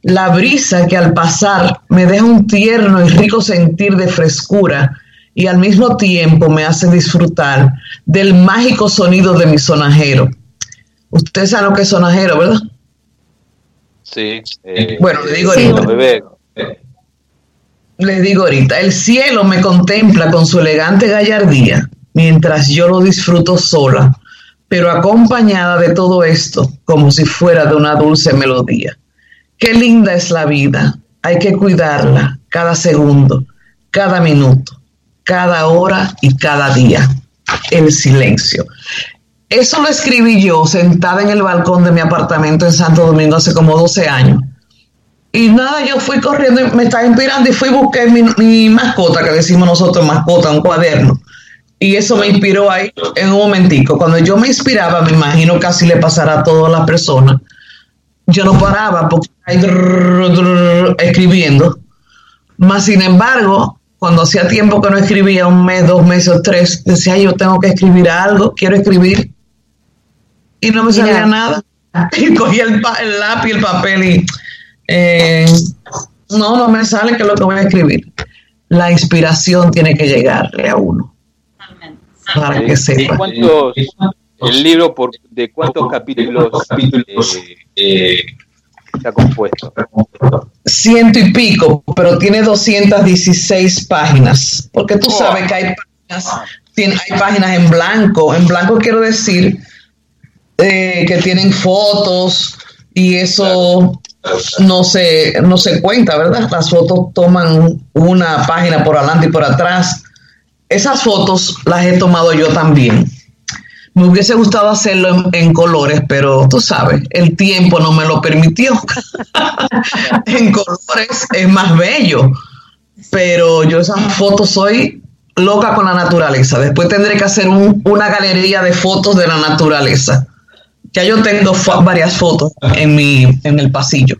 La brisa que al pasar me deja un tierno y rico sentir de frescura y al mismo tiempo me hace disfrutar del mágico sonido de mi sonajero. Usted sabe lo que es sonajero, ¿verdad? Sí. eh, Bueno, le digo Sí. ahorita. bebé. Les digo ahorita, el cielo me contempla con su elegante gallardía, mientras yo lo disfruto sola, pero acompañada de todo esto, como si fuera de una dulce melodía. Qué linda es la vida, hay que cuidarla cada segundo, cada minuto, cada hora y cada día. El silencio. Eso lo escribí yo sentada en el balcón de mi apartamento en Santo Domingo hace como 12 años. Y nada, yo fui corriendo, y me estaba inspirando y fui y busqué mi, mi mascota, que decimos nosotros mascota, un cuaderno. Y eso me inspiró ahí en un momentico. Cuando yo me inspiraba, me imagino que así le pasará a todas las personas. Yo no paraba porque ahí drrr, drrr, escribiendo. Más sin embargo, cuando hacía tiempo que no escribía, un mes, dos meses o tres, decía yo tengo que escribir algo, quiero escribir. Y no me salía nada. Y cogí el, el lápiz, el papel y eh, No, no me sale que es lo que voy a escribir. La inspiración tiene que llegarle a uno Totalmente. para que ¿De sepa. cuántos, el libro por, de cuántos capítulos eh, está compuesto? Ciento y pico, pero tiene 216 páginas. Porque tú sabes que hay páginas, tiene- hay páginas en blanco. En blanco quiero decir eh, que tienen fotos y eso no se, no se cuenta, ¿verdad? Las fotos toman una página por adelante y por atrás. Esas fotos las he tomado yo también. Me hubiese gustado hacerlo en, colores, pero tú sabes, el tiempo no me lo permitió. en colores es más bello, pero yo esas fotos soy loca con la naturaleza. Después tendré que hacer un- una galería de fotos de la naturaleza. Ya yo tengo fo- varias fotos en mi en el pasillo.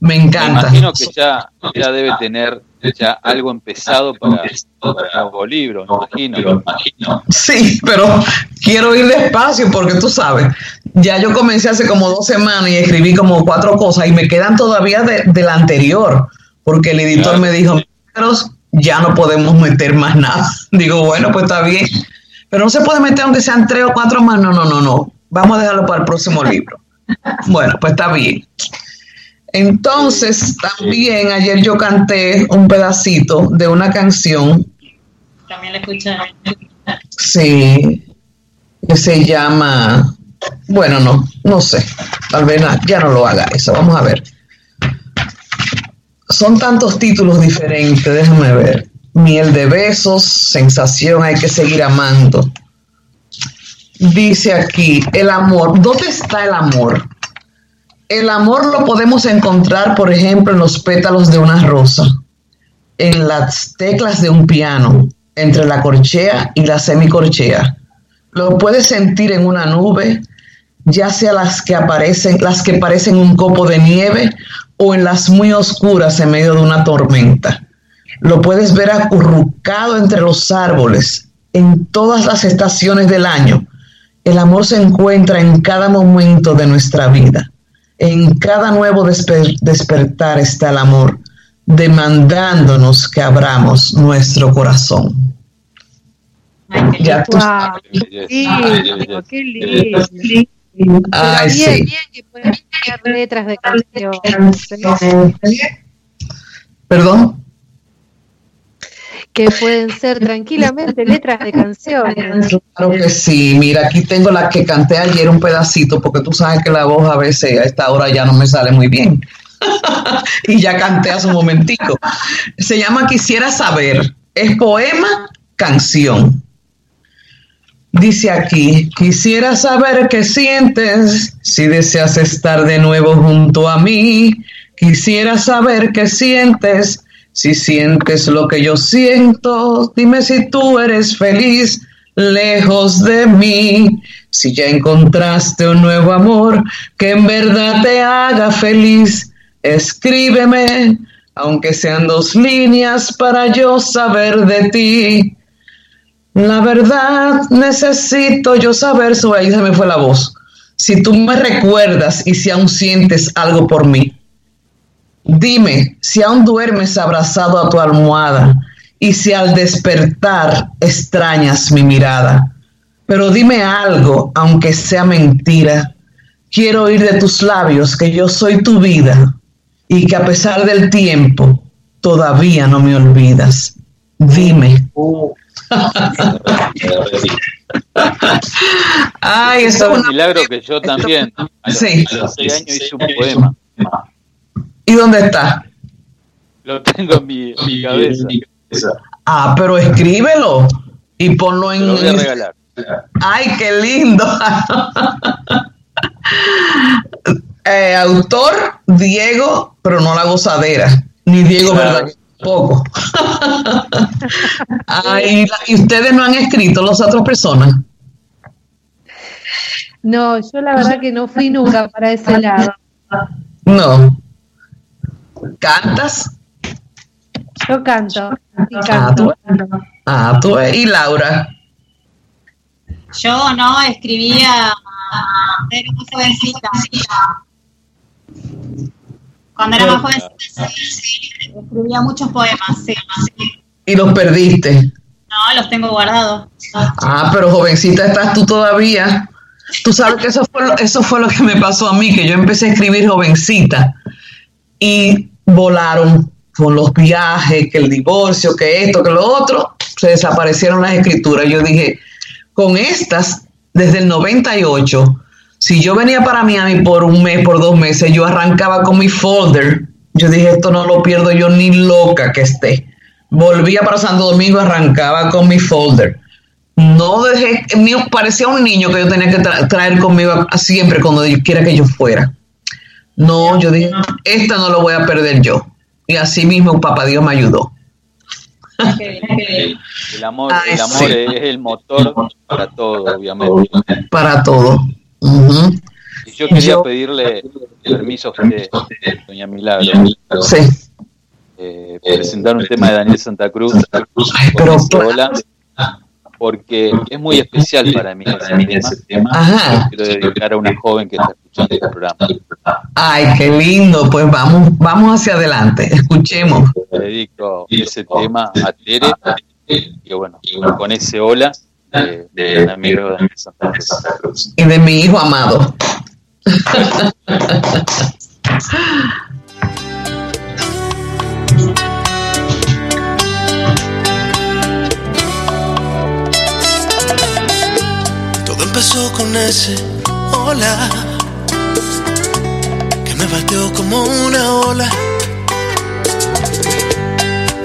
Me Me encanta. imagino que ya, ya debe tener ya algo empezado para, para nuevo libro, me imagino. Sí, pero quiero ir despacio porque tú sabes, ya yo comencé hace como dos semanas y escribí como cuatro cosas y me quedan todavía de, de la anterior, porque el editor Claro. me dijo, "Milagros, ya no podemos meter más nada. Digo, bueno, pues está bien, pero no se puede meter aunque sean tres o cuatro más, no, no, no, no, vamos a dejarlo para el próximo libro. Bueno, pues está bien. Entonces, también ayer yo canté un pedacito de una canción También la escucharon. Sí, que se llama, bueno, no, no sé, tal vez na- ya no lo haga eso, vamos a ver. Son tantos títulos diferentes, déjame ver. Miel de besos, sensación, hay que seguir amando. Dice aquí, el amor, ¿dónde está el amor? El amor lo podemos encontrar, por ejemplo, en los pétalos de una rosa, en las teclas de un piano, entre la corchea y la semicorchea. Lo puedes sentir en una nube, ya sea las que aparecen, las que parecen un copo de nieve o en las muy oscuras en medio de una tormenta. Lo puedes ver acurrucado entre los árboles en todas las estaciones del año. El amor se encuentra en cada momento de nuestra vida. En cada nuevo desper- despertar está el amor, demandándonos que abramos nuestro corazón. Ay, qué Ya tú Wow, qué lindo, qué lindo. Pero Ay, bien, sí. bien que pueden ser letras de canción. Perdón. Que pueden ser tranquilamente letras de canciones. Claro que sí. Mira, aquí tengo la que canté ayer un pedacito, porque tú sabes que la voz a veces a esta hora ya no me sale muy bien. y ya canté hace un momentico. Se llama Quisiera saber. Es poema, canción. Dice aquí, quisiera saber qué sientes si deseas estar de nuevo junto a mí. Quisiera saber qué sientes si sientes lo que yo siento. Dime si tú eres feliz lejos de mí. Si ya encontraste un nuevo amor que en verdad te haga feliz, escríbeme, aunque sean dos líneas para yo saber de ti. La verdad, necesito yo saber, su ahí se me fue la voz. Si tú me recuerdas y si aún sientes algo por mí, dime si aún duermes abrazado a tu almohada y si al despertar extrañas mi mirada. Pero dime algo, aunque sea mentira. Quiero oír de tus labios que yo soy tu vida y que a pesar del tiempo todavía no me olvidas. Dime. Ay, Es eso es un milagro que yo también a los, Sí. a los seis años hice un poema. ¿Y dónde está? Lo tengo en mi, cabeza. Ah, pero escríbelo y ponlo en. lo voy a regalar. Ay, qué lindo. Eh, autor Diego, pero no la gozadera, ni Diego Claro. verdad tampoco. Ay, la- y ustedes no han escrito las otras personas. No, yo la verdad que no fui nunca para ese lado. No. ¿Cantas? Yo canto, sí Ah, tú, canto. ah, tú y Laura. Yo no escribía pero muy jovencita. Cuando era más jovencita, sí, sí, escribía muchos poemas, sí. Y los perdiste. No, los tengo guardados. Ah, pero jovencita estás tú todavía. Tú sabes que eso fue, lo, eso fue lo que me pasó a mí, que yo empecé a escribir jovencita y volaron con los viajes, que el divorcio, que esto, que lo otro, se desaparecieron las escrituras. Yo dije, con estas, desde el 98, si yo venía para Miami por un mes, por dos meses, yo arrancaba con mi folder. Yo dije, esto no lo pierdo yo ni loca que esté. Volvía para Santo Domingo, arrancaba con mi folder. No dejé, ni- parecía un niño que yo tenía que tra- traer conmigo siempre cuando quiera que yo fuera. No, yo dije, esta no lo voy a perder yo. Y así mismo papá Dios me ayudó. El, el amor, Ay, el amor sí. es el motor para todo, obviamente. Para todo. Y yo quería Yo- pedirle permiso a usted, doña Milagro, Sí. eh, presentar un tema de Daniel Santa Cruz. Ay, pero hola, porque es muy especial para mí ese tema. Ajá. Quiero dedicar a una joven que está escuchando el programa. Ay, qué lindo. Pues vamos, vamos hacia adelante. Escuchemos. Le dedico ese tema a Tere y bueno, con ese hola de, de mi amigo Daniel Santa Cruz. Y de mi hijo amado. empezó con ese hola que me batió como una ola.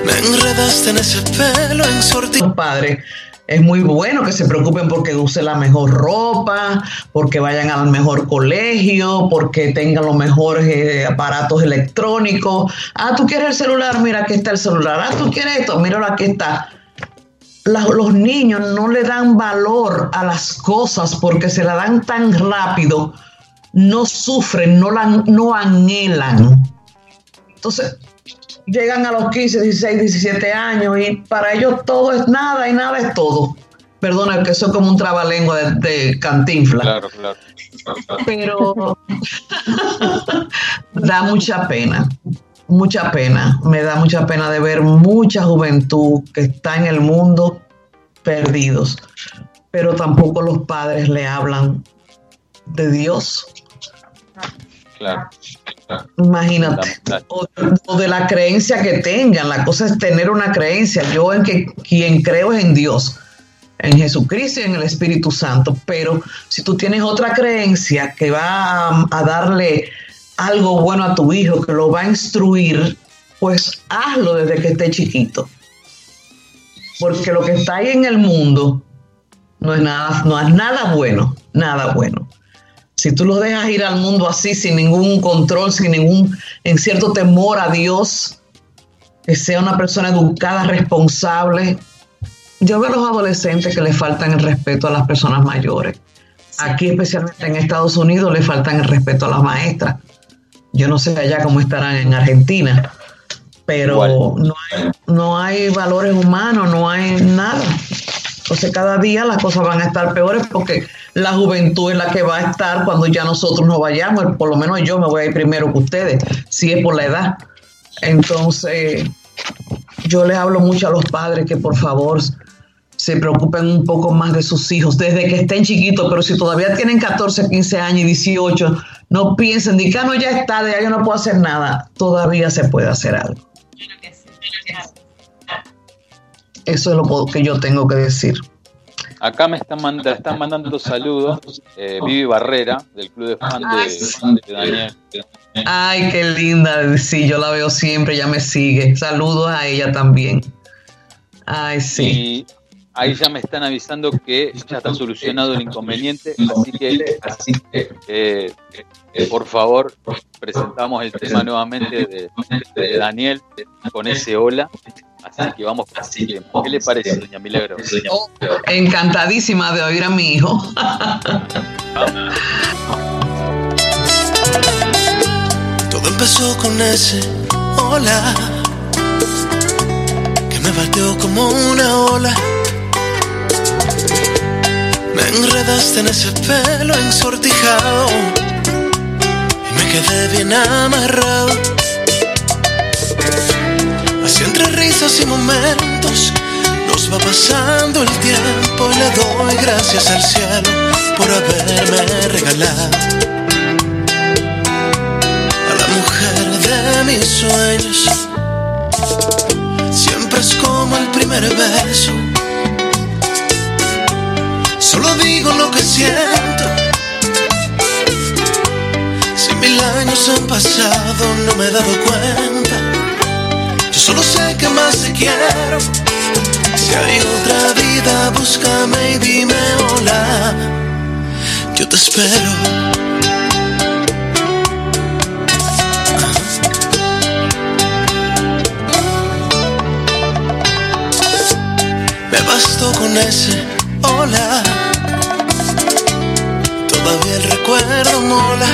Me enredaste en ese pelo ensortijado. Los padres es muy bueno que se preocupen porque use la mejor ropa, porque vayan al mejor colegio, porque tengan los mejores eh, aparatos electrónicos. Ah, tú quieres el celular, mira, aquí está el celular. Ah, tú quieres esto, míralo, aquí está. La- los niños no le dan valor a las cosas porque se la dan tan rápido, no sufren, no, la, no anhelan. Entonces, llegan a los 15, 16, 17 años y para ellos todo es nada y nada es todo. Perdona, que eso es como un trabalengua de, de cantinfla. Claro, claro. Pero da mucha pena, mucha pena. Me da mucha pena de ver mucha juventud que está en el mundo perdidos, pero tampoco los padres le hablan de Dios. claro. Imagínate. O, o de la creencia que tengan. La cosa es tener una creencia. Yo en que quien creo es en Dios, en Jesucristo y en el Espíritu Santo. Pero si tú tienes otra creencia que va a, a darle algo bueno a tu hijo, que lo va a instruir, pues hazlo desde que esté chiquito. Porque lo que está ahí en el mundo no es nada, no es nada bueno, nada bueno. Si tú los dejas ir al mundo así, sin ningún control, sin ningún, en cierto temor a Dios, que sea una persona educada, responsable. Yo veo a los adolescentes que le faltan el respeto a las personas mayores. Aquí, especialmente en Estados Unidos, le faltan el respeto a las maestras. Yo no sé allá cómo estarán en Argentina, pero no hay, no hay valores humanos, no hay nada. Entonces cada día las cosas van a estar peores porque la juventud es la que va a estar cuando ya nosotros no vayamos. Por lo menos yo me voy a ir primero que ustedes, si es por la edad. Entonces yo les hablo mucho a los padres que por favor se preocupen un poco más de sus hijos desde que estén chiquitos, pero si todavía tienen 14, 15 años y 18, no piensen, di que "Ah, no, ya está, de ahí yo no puedo hacer nada. Todavía se puede hacer algo. Eso es lo que yo tengo que decir. Acá me están, están mandando saludos eh, Vivi Barrera, del club de fan de, de Daniel. Ay, qué linda. Sí, yo la veo siempre, ya me sigue. Saludos a ella también. Ay, sí. Y ahí ya me están avisando que ya está solucionado el inconveniente, así que, así que eh, por favor, presentamos el tema nuevamente de, de Daniel con ese hola. Así que vamos con ese tema. ¿Qué le parece, doña Milagro? Oh, encantadísima de oír a mi hijo. Todo empezó con ese hola que me batió como una ola. Me enredaste en ese pelo ensortijado y me quedé bien amarrado. así entre risas y momentos nos va pasando el tiempo y le doy gracias al cielo por haberme regalado a la mujer de mis sueños. Siempre es como el primer beso. Solo digo lo que siento. Si mil años han pasado, no me he dado cuenta. Yo solo sé que más te quiero. Si hay otra vida, búscame y dime hola. Yo te espero. Me bastó con ese hola. Todavía el recuerdo mola.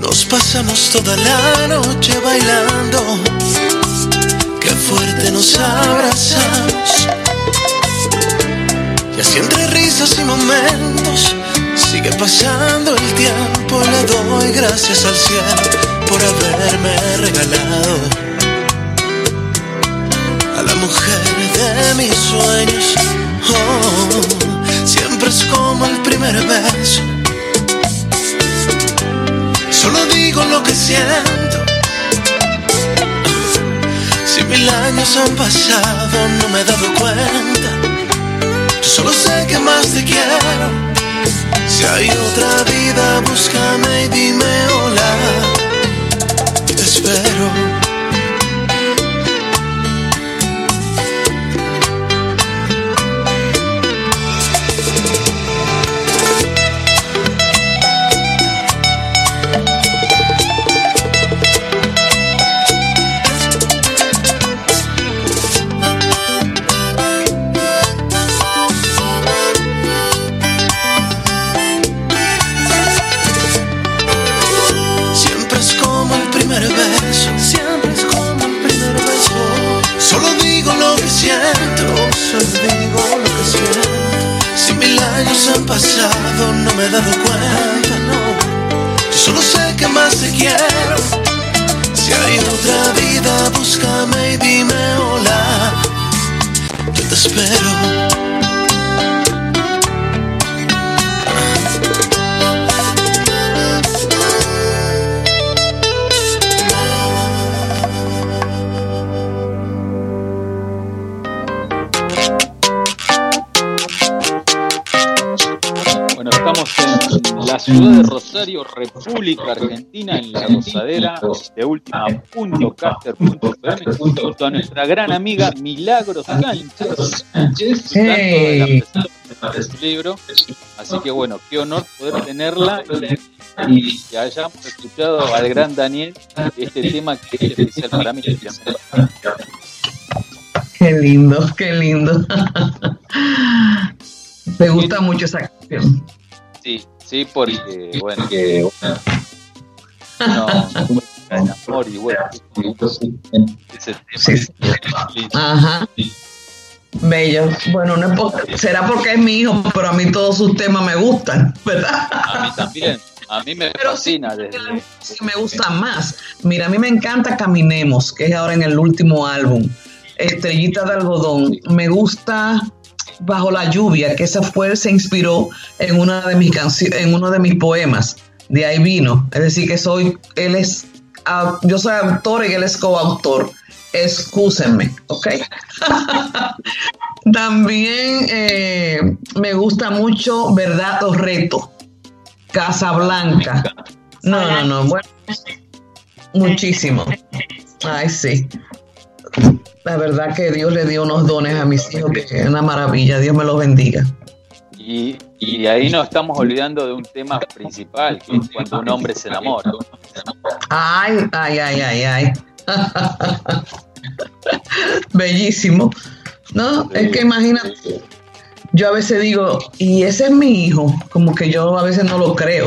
Nos pasamos toda la noche bailando. Qué fuerte nos abrazamos. Y así entre risas y momentos sigue pasando el tiempo. Le doy gracias al cielo por haberme regalado a la mujer de mis sueños. Oh, siempre es como el primer beso. Solo digo lo que siento. Si mil años han pasado, no me he dado cuenta. Solo sé que más te quiero. Si hay otra vida, búscame y dime hola. Te espero. Me he dado cuenta, no. Yo solo sé que más te quiero. Si hay otra vida, búscame y dime hola. Yo te espero. Ciudad de Rosario, República Argentina, en la gozadera de última.caster.fm, junto a nuestra gran amiga Milagros Sánchez, Hey. de su libro. Así que bueno, qué honor poder tenerla y, y que hayamos escuchado al gran Daniel este tema que es especial para mí. Qué lindo, qué lindo. Me gusta mucho esa canción. Sí, porque bueno, no, amor y bueno, ese tema Sí, sí. lindo. Ajá. Bello. Bueno, no es por- será porque es mi hijo, pero a mí todos sus temas me gustan, ¿verdad? A mí también, a mí me Pero sí, fascina desde sí me gusta más. Mira, a mí me encanta Caminemos, que es ahora en el último álbum. Estrellita de algodón. Me gusta Bajo la lluvia, que esa fue, se inspiró en una de mis canciones, en uno de mis poemas. De ahí vino. Es decir, que soy, él es, yo soy autor y él es coautor. Excúsenme, ¿ok? También eh, me gusta mucho Verdad o Reto. Casablanca. No, no, no. Bueno, muchísimo. Ay, sí. La verdad que Dios le dio unos dones a mis hijos que es una maravilla. Dios me los bendiga. Y, y de ahí nos estamos olvidando de un tema principal, que es cuando un hombre se enamora. Ay, ay, ay, ay, ay. Bellísimo. No, es que imagínate, yo a veces digo, y ese es mi hijo, como que yo a veces no lo creo.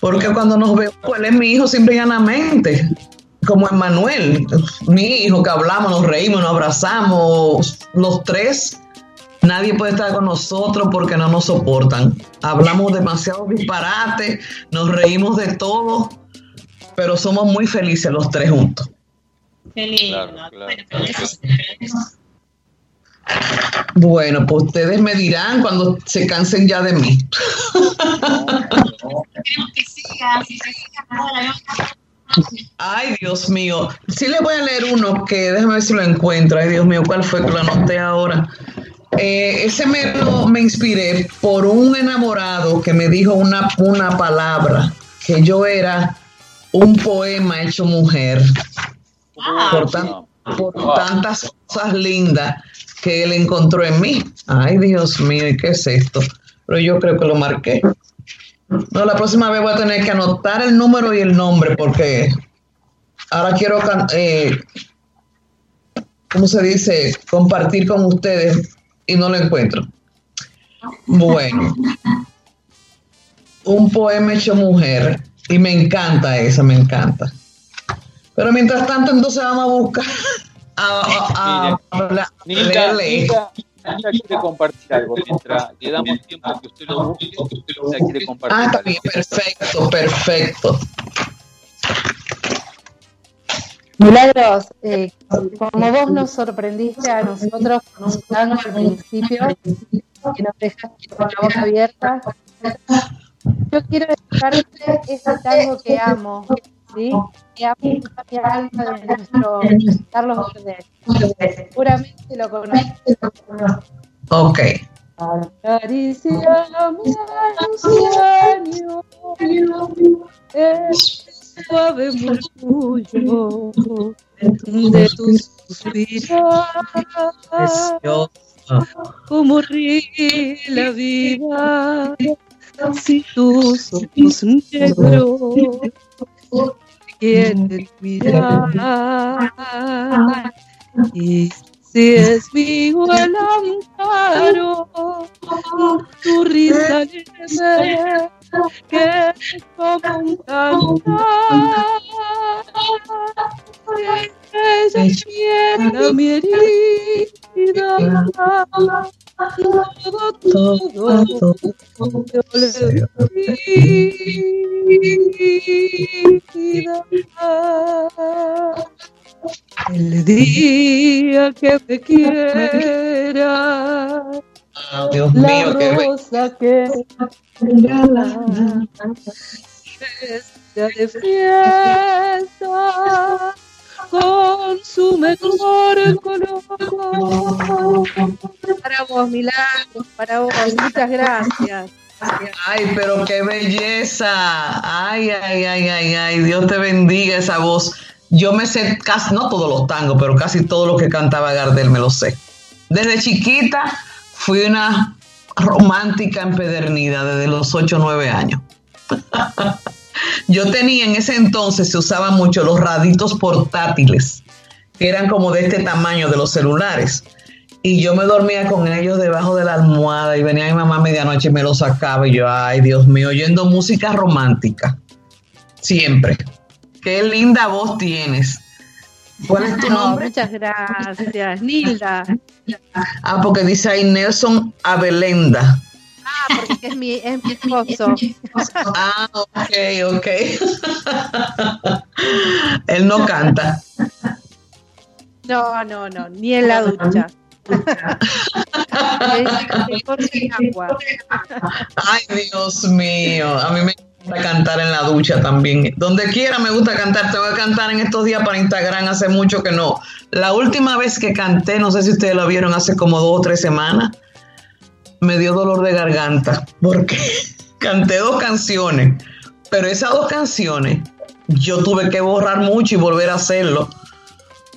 Porque cuando nos vemos, pues él es mi hijo simple y llanamente, como Emmanuel, mi hijo, que hablamos, nos reímos, nos abrazamos, los tres. Nadie puede estar con nosotros porque no nos soportan. Hablamos demasiado disparate, nos reímos de todo, pero somos muy felices los tres juntos. Claro, claro. Bueno, pues ustedes me dirán cuando se cansen ya de mí. Queremos que que. Ay, Dios mío. Sí le voy a leer uno que déjame ver si lo encuentro. Ay, Dios mío, ¿cuál fue que lo anoté ahora? Eh, ese me, lo- me inspiré por un enamorado que me dijo una, una palabra, que yo era un poema hecho mujer. Ah, por, tan- por tantas cosas lindas que él encontró en mí. Ay, Dios mío, ¿y qué es esto? Pero yo creo que lo marqué. No, la próxima vez voy a tener que anotar el número y el nombre porque ahora quiero, eh, ¿cómo se dice? Compartir con ustedes y no lo encuentro. Bueno, un poema hecho mujer y me encanta esa, me encanta. Pero mientras tanto, entonces vamos a buscar a, a- a- leerle. Quiere compartir algo. Mientras le damos tiempo a que usted lo busque, Nilda quiere compartir Ah, está algo. bien, perfecto, perfecto. Milagros, eh, como vos nos sorprendiste a nosotros con un tango al principio, que nos dejaste con la boca abierta, yo quiero dedicarte este tango que amo, ¿sí? Que amo mi alma de nuestro Carlos Gardel. Seguramente lo conoces. Ok. Acaricia mi sueño, el suave murmullo de tus suspiros, como ríe la vida si tus ojos negros quieren mirar y si es vivo el amparo tu risa que es como un cantar ella quiera mi herida te el día que me quiera Dios la mío, rosa que vestida de fiesta su mejor color para vos Milagros para vos muchas gracias Ay, pero qué belleza. Ay, ay, ay, ay, ay. Dios te bendiga esa voz. Yo me sé casi, no todos los tangos, pero casi todo lo que cantaba Gardel me lo sé. Desde chiquita fui una romántica empedernida desde los 8 o 9 años. Yo tenía en ese entonces, se usaban mucho los raditos portátiles, que eran como de este tamaño de los celulares. Y yo me dormía con ellos debajo de la almohada y venía mi mamá a medianoche y me los sacaba y yo, ay Dios mío, oyendo música romántica. Siempre. Qué linda voz tienes. ¿Cuál es tu No, nombre? muchas gracias Nilda Ah, porque dice ahí Nelson Abelenda. Ah porque es mi es mi esposo Ah, ok, ok. Él no canta. no no no ni en la ducha agua Ay, Dios mío. A mí me gusta cantar en la ducha también. Donde quiera me gusta cantar. Tengo que cantar en estos días para Instagram. Hace mucho que no. La última vez que canté, no sé si ustedes lo vieron hace como dos o tres semanas, me dio dolor de garganta. Porque canté dos canciones. Pero esas dos canciones yo tuve que borrar mucho y volver a hacerlo.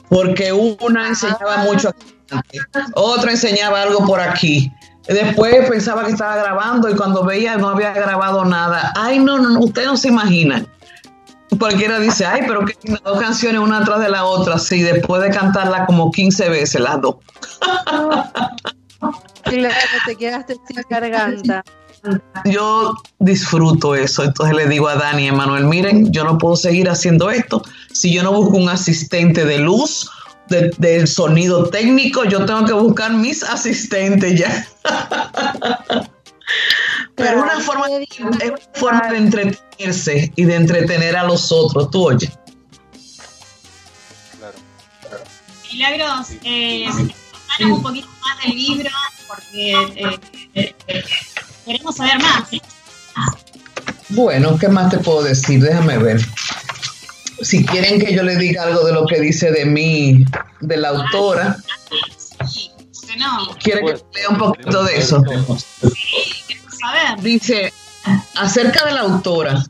Porque una enseñaba mucho aquí, otra enseñaba algo por aquí. Después pensaba que estaba grabando y cuando veía no había grabado nada. Ay, no, no, no, ustedes no se imaginan. Cualquiera dice, ay, pero que dos canciones una atrás de la otra, sí, después de cantarla como 15 veces las dos. claro te quedaste sin garganta Yo disfruto eso, entonces le digo a Dani y a Manuel, miren, yo no puedo seguir haciendo esto. Si yo no busco un asistente de luz, de- del sonido técnico, yo tengo que buscar mis asistentes ya. Pero es una forma, es una forma de entretenerse y de entretener a los otros, tú oye. Milagros, eh, un poquito más del libro, porque eh, queremos saber más. Bueno, ¿qué más te puedo decir? Déjame ver. Si quieren que yo le diga algo de lo que dice de mí, de la autora, Sí, ¿por qué no? quiere que lea un poquito de eso. Sí, queremos saber. Dice, acerca de la autora,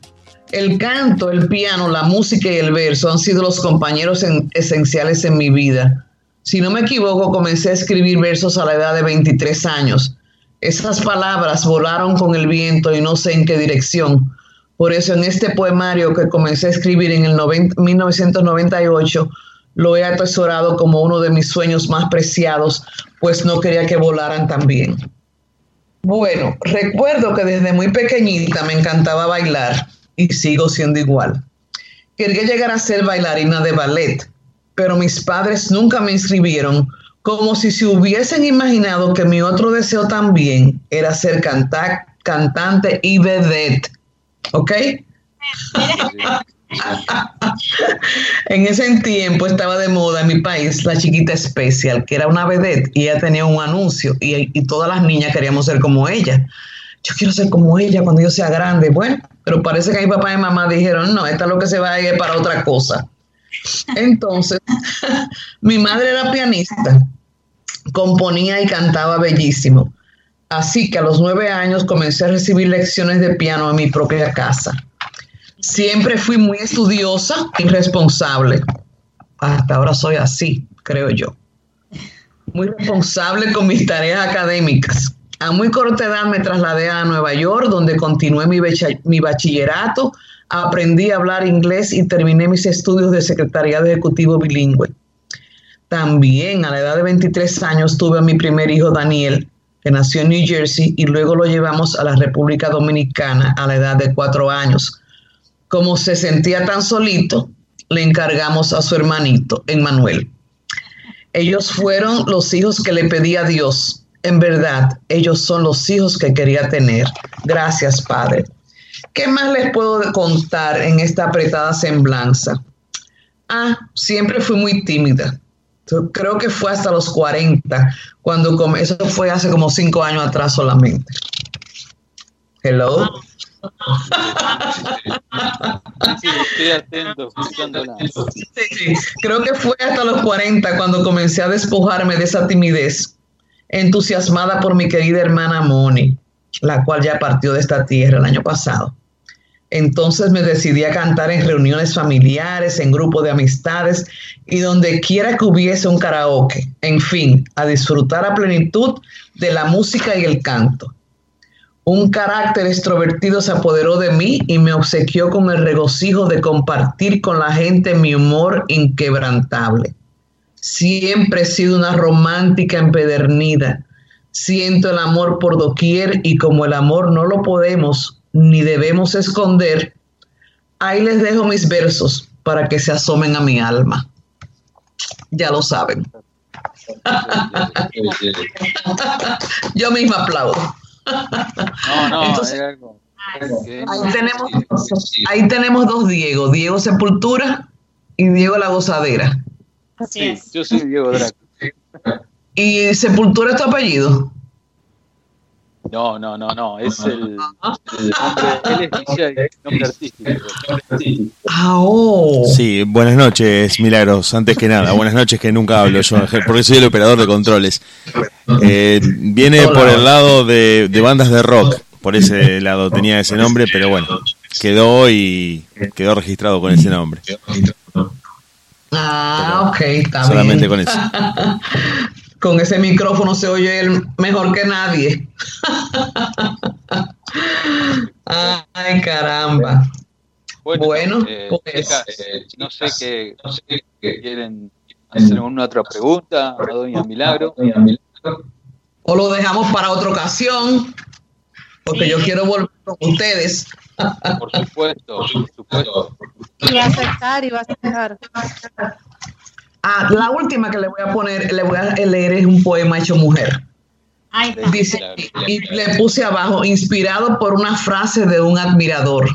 el canto, el piano, la música y el verso han sido los compañeros en- esenciales en mi vida. Si no me equivoco, comencé a escribir versos a la edad de 23 años. Esas palabras volaron con el viento y no sé en qué dirección. Por eso en este poemario que comencé a escribir en el noven- 1998, lo he atesorado como uno de mis sueños más preciados, pues no quería que volaran también. Bueno, recuerdo que desde muy pequeñita me encantaba bailar y sigo siendo igual. Quería llegar a ser bailarina de ballet, pero mis padres nunca me inscribieron, como si se hubiesen imaginado que mi otro deseo también era ser canta- cantante y vedette. ¿Ok? En ese tiempo estaba de moda en mi país la chiquita especial, que era una vedette y ella tenía un anuncio y, y todas las niñas queríamos ser como ella. Yo quiero ser como ella cuando yo sea grande. Bueno, pero parece que mi papá y mamá dijeron, no, esta es lo que se va a ir para otra cosa. Entonces, mi madre era pianista, componía y cantaba bellísimo. Así que a los nueve años comencé a recibir lecciones de piano en mi propia casa. Siempre fui muy estudiosa y responsable. Hasta ahora soy así, creo yo. Muy responsable con mis tareas académicas. A muy corta edad me trasladé a Nueva York, donde continué mi, mi bachillerato, aprendí a hablar inglés y terminé mis estudios de secretariado ejecutivo bilingüe. También a la edad de 23 años tuve a mi primer hijo Daniel, que nació en New Jersey, y luego lo llevamos a la República Dominicana a la edad de cuatro años. Como se sentía tan solito, le encargamos a su hermanito, Emmanuel. Ellos fueron los hijos que le pedí a Dios. En verdad, ellos son los hijos que quería tener. Gracias, Padre. ¿Qué más les puedo contar en esta apretada semblanza? Ah, siempre fui muy tímida. Creo que fue hasta los 40, cuando come- eso fue hace como cinco años atrás solamente. Hello. Sí, estoy atento. Sí, sí. Creo que fue hasta los 40 cuando comencé a despojarme de esa timidez, entusiasmada por mi querida hermana Moni, la cual ya partió de esta tierra el año pasado. Entonces me decidí a cantar en reuniones familiares, en grupos de amistades y donde quiera que hubiese un karaoke. En fin, a disfrutar a plenitud de la música y el canto. Un carácter extrovertido se apoderó de mí y me obsequió con el regocijo de compartir con la gente mi humor inquebrantable. Siempre he sido una romántica empedernida. Siento el amor por doquier y como el amor no lo podemos ni debemos esconder, ahí les dejo mis versos para que se asomen a mi alma. Ya lo saben. Yo misma aplaudo. No, no, Entonces- es algo. que- Ahí tenemos, ahí tenemos dos Diego, Diego Sepultura y Diego La Gozadera. Así Sí, yo soy Diego Draco. ¿Y Sepultura es tu apellido? No, no, no, no, es el, el nombre, él es Villa y nombre artístico. Ah, oh. Sí, buenas noches, Milagros. Antes que nada, buenas noches que nunca hablo yo, porque soy el operador de controles. Eh, viene por el lado de, de bandas de rock, por ese lado tenía ese nombre, pero bueno, quedó y quedó registrado con ese nombre. Ah, ok, está Solamente con eso. Con ese micrófono se oye él mejor que nadie. Ay, caramba. Bueno, Bueno, eh, pues. chicas, eh, no sé qué no sé qué quieren hacer alguna otra pregunta a Doña Milagro. O lo dejamos para otra ocasión, porque yo quiero volver con ustedes. Por supuesto, por supuesto. Y va a aceptar y va a aceptar. Ah, la última que le voy a poner, le voy a leer es un poema hecho mujer. Ahí está. Dice, y le puse abajo, inspirado por una frase de un admirador.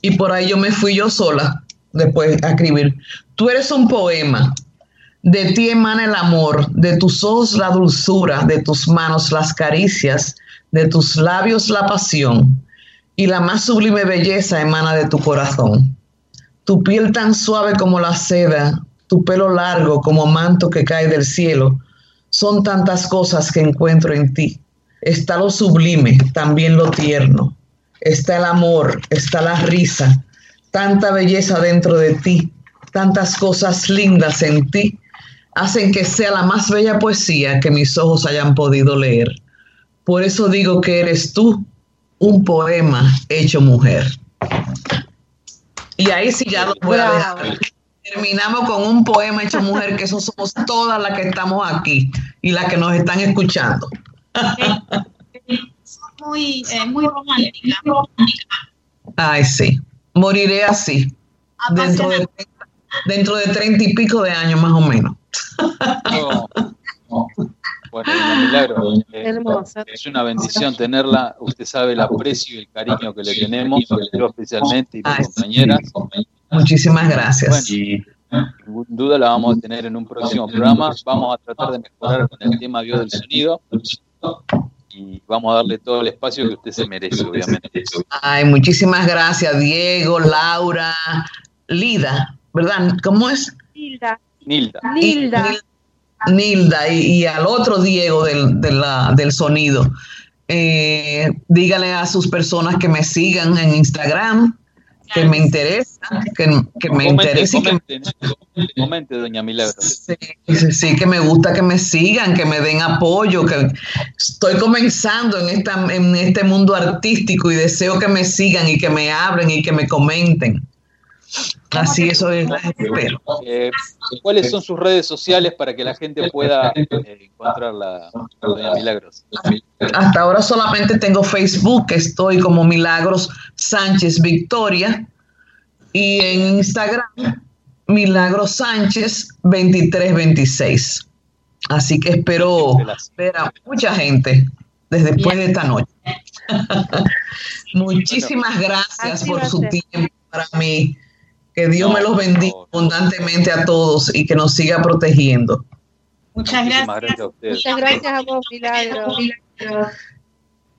Y por ahí yo me fui yo sola después a escribir. Tú eres un poema. De ti emana el amor, de tus ojos la dulzura, de tus manos las caricias, de tus labios la pasión, y la más sublime belleza emana de tu corazón. Tu piel tan suave como la seda, tu pelo largo como manto que cae del cielo, son tantas cosas que encuentro en ti. Está lo sublime, también lo tierno. Está el amor, está la risa, tanta belleza dentro de ti, tantas cosas lindas en ti, hacen que sea la más bella poesía que mis ojos hayan podido leer. Por eso digo que eres tú un poema hecho mujer. Y ahí sí ya lo voy a dejar. Terminamos con un poema hecho mujer, que eso somos todas las que estamos aquí y las que nos están escuchando. Son muy, eh, muy romántica. Ay, sí. Moriré así. Dentro de, dentro de treinta y pico de años más o menos. No, no. Bueno, doña Milagro, eh, Hermosa. es una bendición tenerla. Usted sabe el aprecio y el cariño que le tenemos, yo especialmente y mis compañeras. Muchísimas gracias. Bueno, y sin duda la vamos a tener en un próximo programa. Vamos a tratar de mejorar con el tema bio del sonido y vamos a darle todo el espacio que usted se merece, obviamente. Ay, muchísimas gracias, Diego, Laura, Lida, ¿verdad? ¿Cómo es? Nilda. Nilda. Nilda. Nilda y, y al otro Diego del, de la- del sonido. Eh, dígale a sus personas que me sigan en Instagram, que me interesa, que, que me Comente, interesa y que comente, comente, doña Milagro. Sí, sí, sí, que me gusta que me sigan, que me den apoyo, que estoy comenzando en, esta, en este mundo artístico y deseo que me sigan y que me hablen y que me comenten. Así eso es, las espero. Eh, ¿Cuáles son sus redes sociales para que la gente pueda eh, encontrarla, doña Milagros? Hasta ahora solamente tengo Facebook, estoy como Milagros Sánchez Victoria, y en Instagram, Milagros Sánchez 2326. Así que espero ver a mucha gente desde después de esta noche. Muchísimas gracias por su tiempo para mí. Que Dios me los bendiga abundantemente a todos y que nos siga protegiendo. Muchas Muchísimas gracias. gracias a ustedes. Muchas gracias a vos, Milagro.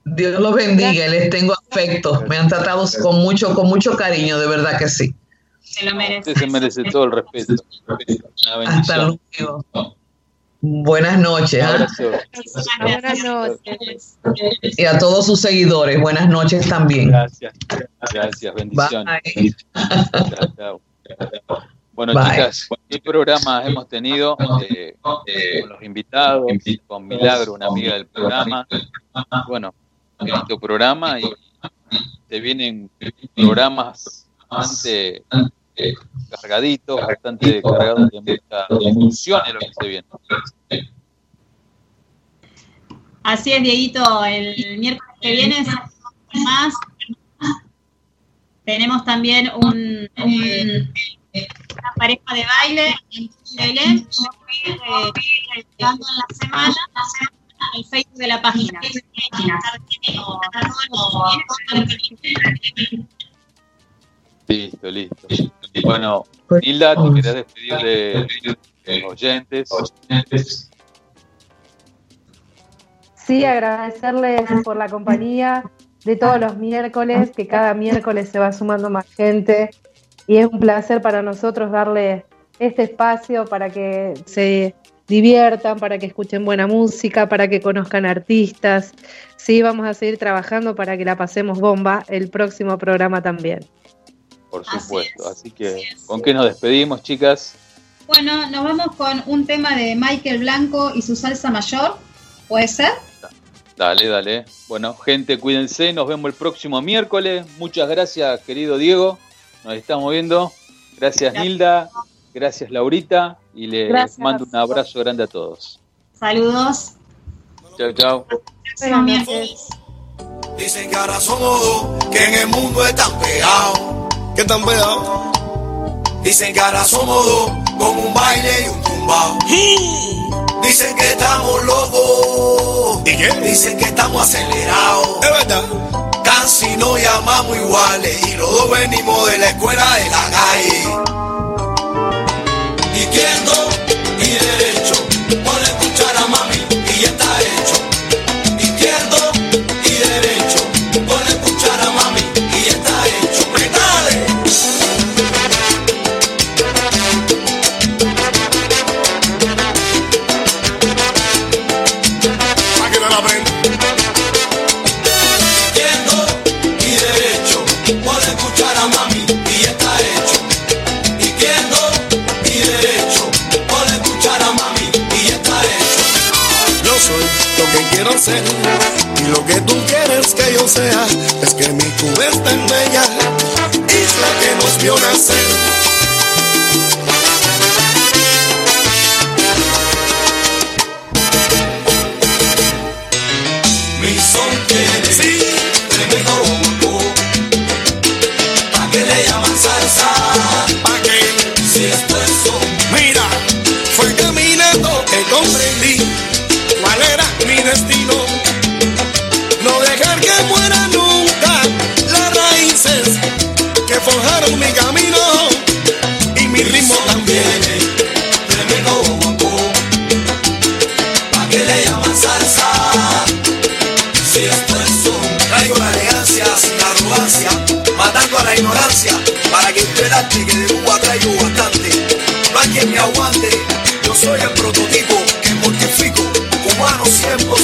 Dios los bendiga y les tengo afecto. Me han tratado con mucho, con mucho cariño, de verdad que sí. Se lo merece. Usted se merece todo el respeto. Una Hasta luego. Buenas noches. Un ¿ah? abrazo. Buenas noches. Y a todos sus seguidores, buenas noches también. Gracias. Gracias. Bendiciones. Bye. Chao, chao. Bueno, Bye. chicas, ¿qué programas hemos tenido eh, eh, con los invitados, con Milagro, una amiga del programa? Bueno, este programa y te vienen programas bastante eh, cargaditos, bastante cargados de mucha emoción en lo que se viene. Así es, Dieguito. El miércoles que viene más. Tenemos también un, un- una pareja de baile en fui eh, dando en la semana el Facebook de la página. Listo, listo. Bueno, Hilda, te querés despedir de, de los oyentes. Sí, agradecerles por la compañía de todos los miércoles, que cada miércoles se va sumando más gente y es un placer para nosotros darle este espacio para que se diviertan, para que escuchen buena música, para que conozcan artistas. Sí, vamos a seguir trabajando para que la pasemos bomba el próximo programa también. Por supuesto. Así que, ¿con qué nos despedimos, chicas? Bueno, nos vamos con un tema de Michael Blanco y su salsa mayor. ¿Puede ser? Dale, dale. Bueno, gente, cuídense. Nos vemos el próximo miércoles. Muchas gracias, querido Diego. Nos estamos viendo. Gracias, Nilda. Gracias, Laurita. Y les Gracias. mando un abrazo grande a todos. Saludos. Chao, chao. Próximo miércoles. Dicen que ahora somos dos, que en el mundo están pegados. ¿Qué están pegados? Dicen que ahora somos dos, con un baile y un tumbao. Dicen que estamos locos. ¿Y qué? Dicen que estamos acelerados. Es verdad. Casi nos llamamos iguales y los dos venimos de la escuela de la calle. Y Y lo que tú quieres que yo sea es que mi cubeta en bella isla que nos vio nacer. ignorancia para que enteraste que de Cuba traigo bastante. No hay quien me aguante, yo soy el prototipo que mortifico, cubano siempre